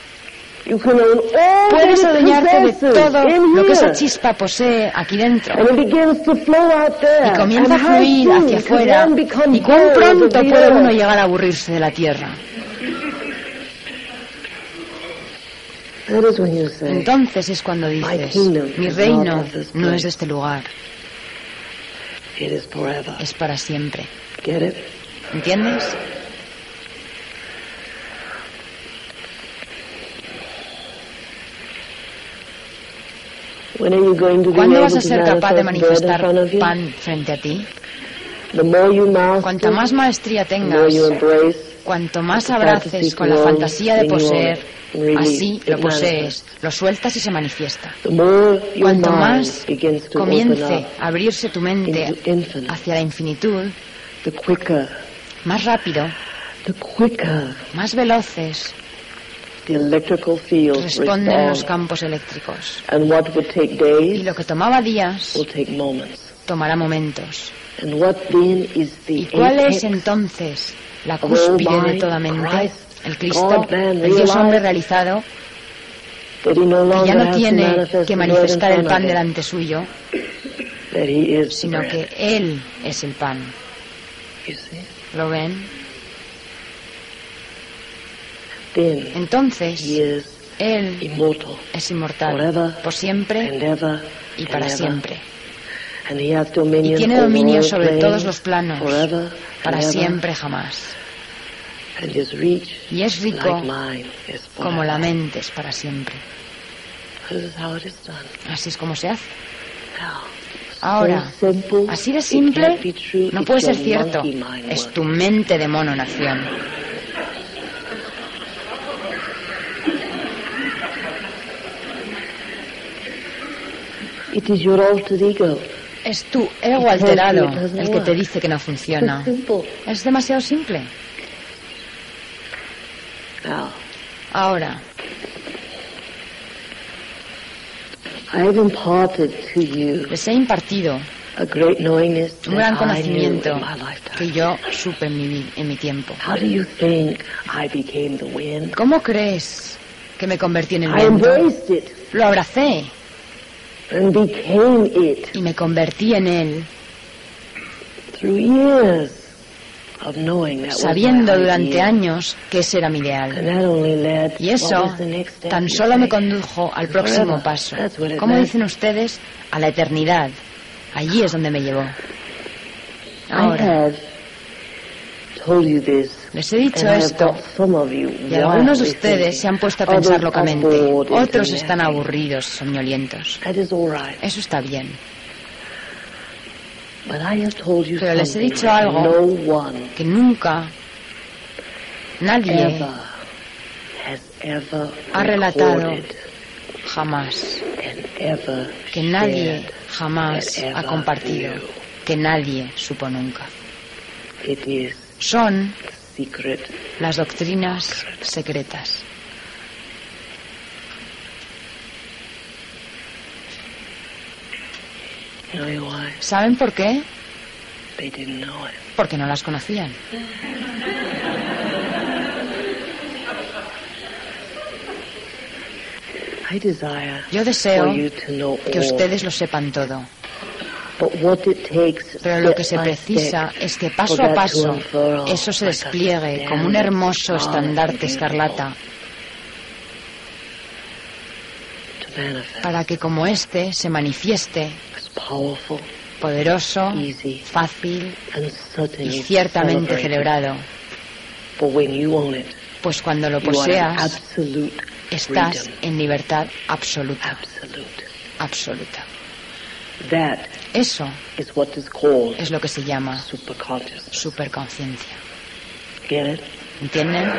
Puedes adueñarte de todo lo que esa chispa posee aquí dentro. Y comienza a fluir hacia afuera. ¿Y cuán pronto puede uno llegar a aburrirse de la tierra? Entonces es cuando dices, mi
is
reino no es de este lugar,
it is forever.
es para siempre. ¿Entiendes? ¿Cuándo vas a ser capaz de manifestar pan frente a ti?
The more you master,
Cuanto más maestría
the more
tengas,
you embrace,
cuanto más abraces con la fantasía de poseer, así lo posees, lo sueltas y se manifiesta. Cuanto más comience a abrirse tu mente hacia la infinitud,
the quicker,
más rápido, más veloces
the electrical fields
responden los campos eléctricos.
And what would take
Y lo que tomaba días
will take moments.
tomará momentos.
And what then is the
¿Y cuál es entonces la cúspide de toda mente? El Cristo, el Dios hombre realizado, que ya no tiene que manifestar el pan delante suyo, sino que Él es el pan. ¿Lo ven? Entonces, Él es inmortal por siempre y para siempre. Y tiene dominio sobre todos los planos, Para siempre jamás. Y es rico como la mente es para siempre. Así es como se hace. Ahora, así de simple, no puede ser cierto. Es tu mente de mono nación.
It is your altered ego.
Es tu ego alterado el que te dice que no funciona.
Simple.
Es demasiado simple. Ahora,
I have imparted to you
les he impartido
a great knowingness
un gran conocimiento que yo supe en mi, en mi tiempo. ¿Cómo crees que me convertí en el
I
viento? Lo abracé y me convertí en él,
through years
sabiendo durante años que ese era mi ideal. Y eso tan solo me condujo al próximo paso.
That's what it
¿Cómo
meant.
dicen ustedes? A la eternidad. Allí es donde me llevó. Ahora, les he dicho esto y algunos de ustedes se han puesto a pensar locamente. Otros están aburridos soñolientos. Eso está bien. Pero les he dicho algo Que nunca nadie ha relatado jamás, que nadie jamás ha compartido, que nadie supo nunca. Son. Las doctrinas secretas. ¿Saben por qué? Porque no las conocían. Yo deseo que ustedes lo sepan todo.
But what it takes
Pero lo que se precisa es que paso a paso eso se despliegue como un hermoso estandarte escarlata. Para que como este se manifieste poderoso, fácil y ciertamente celebrado. Pues cuando lo poseas, estás en libertad absoluta, absoluta. Eso
is what is called
es lo que se llama superconciencia. ¿Entienden?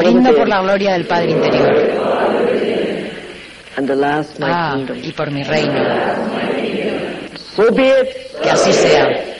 Brindo por la gloria del Padre interior. Ah, y por mi reino. Que así sea.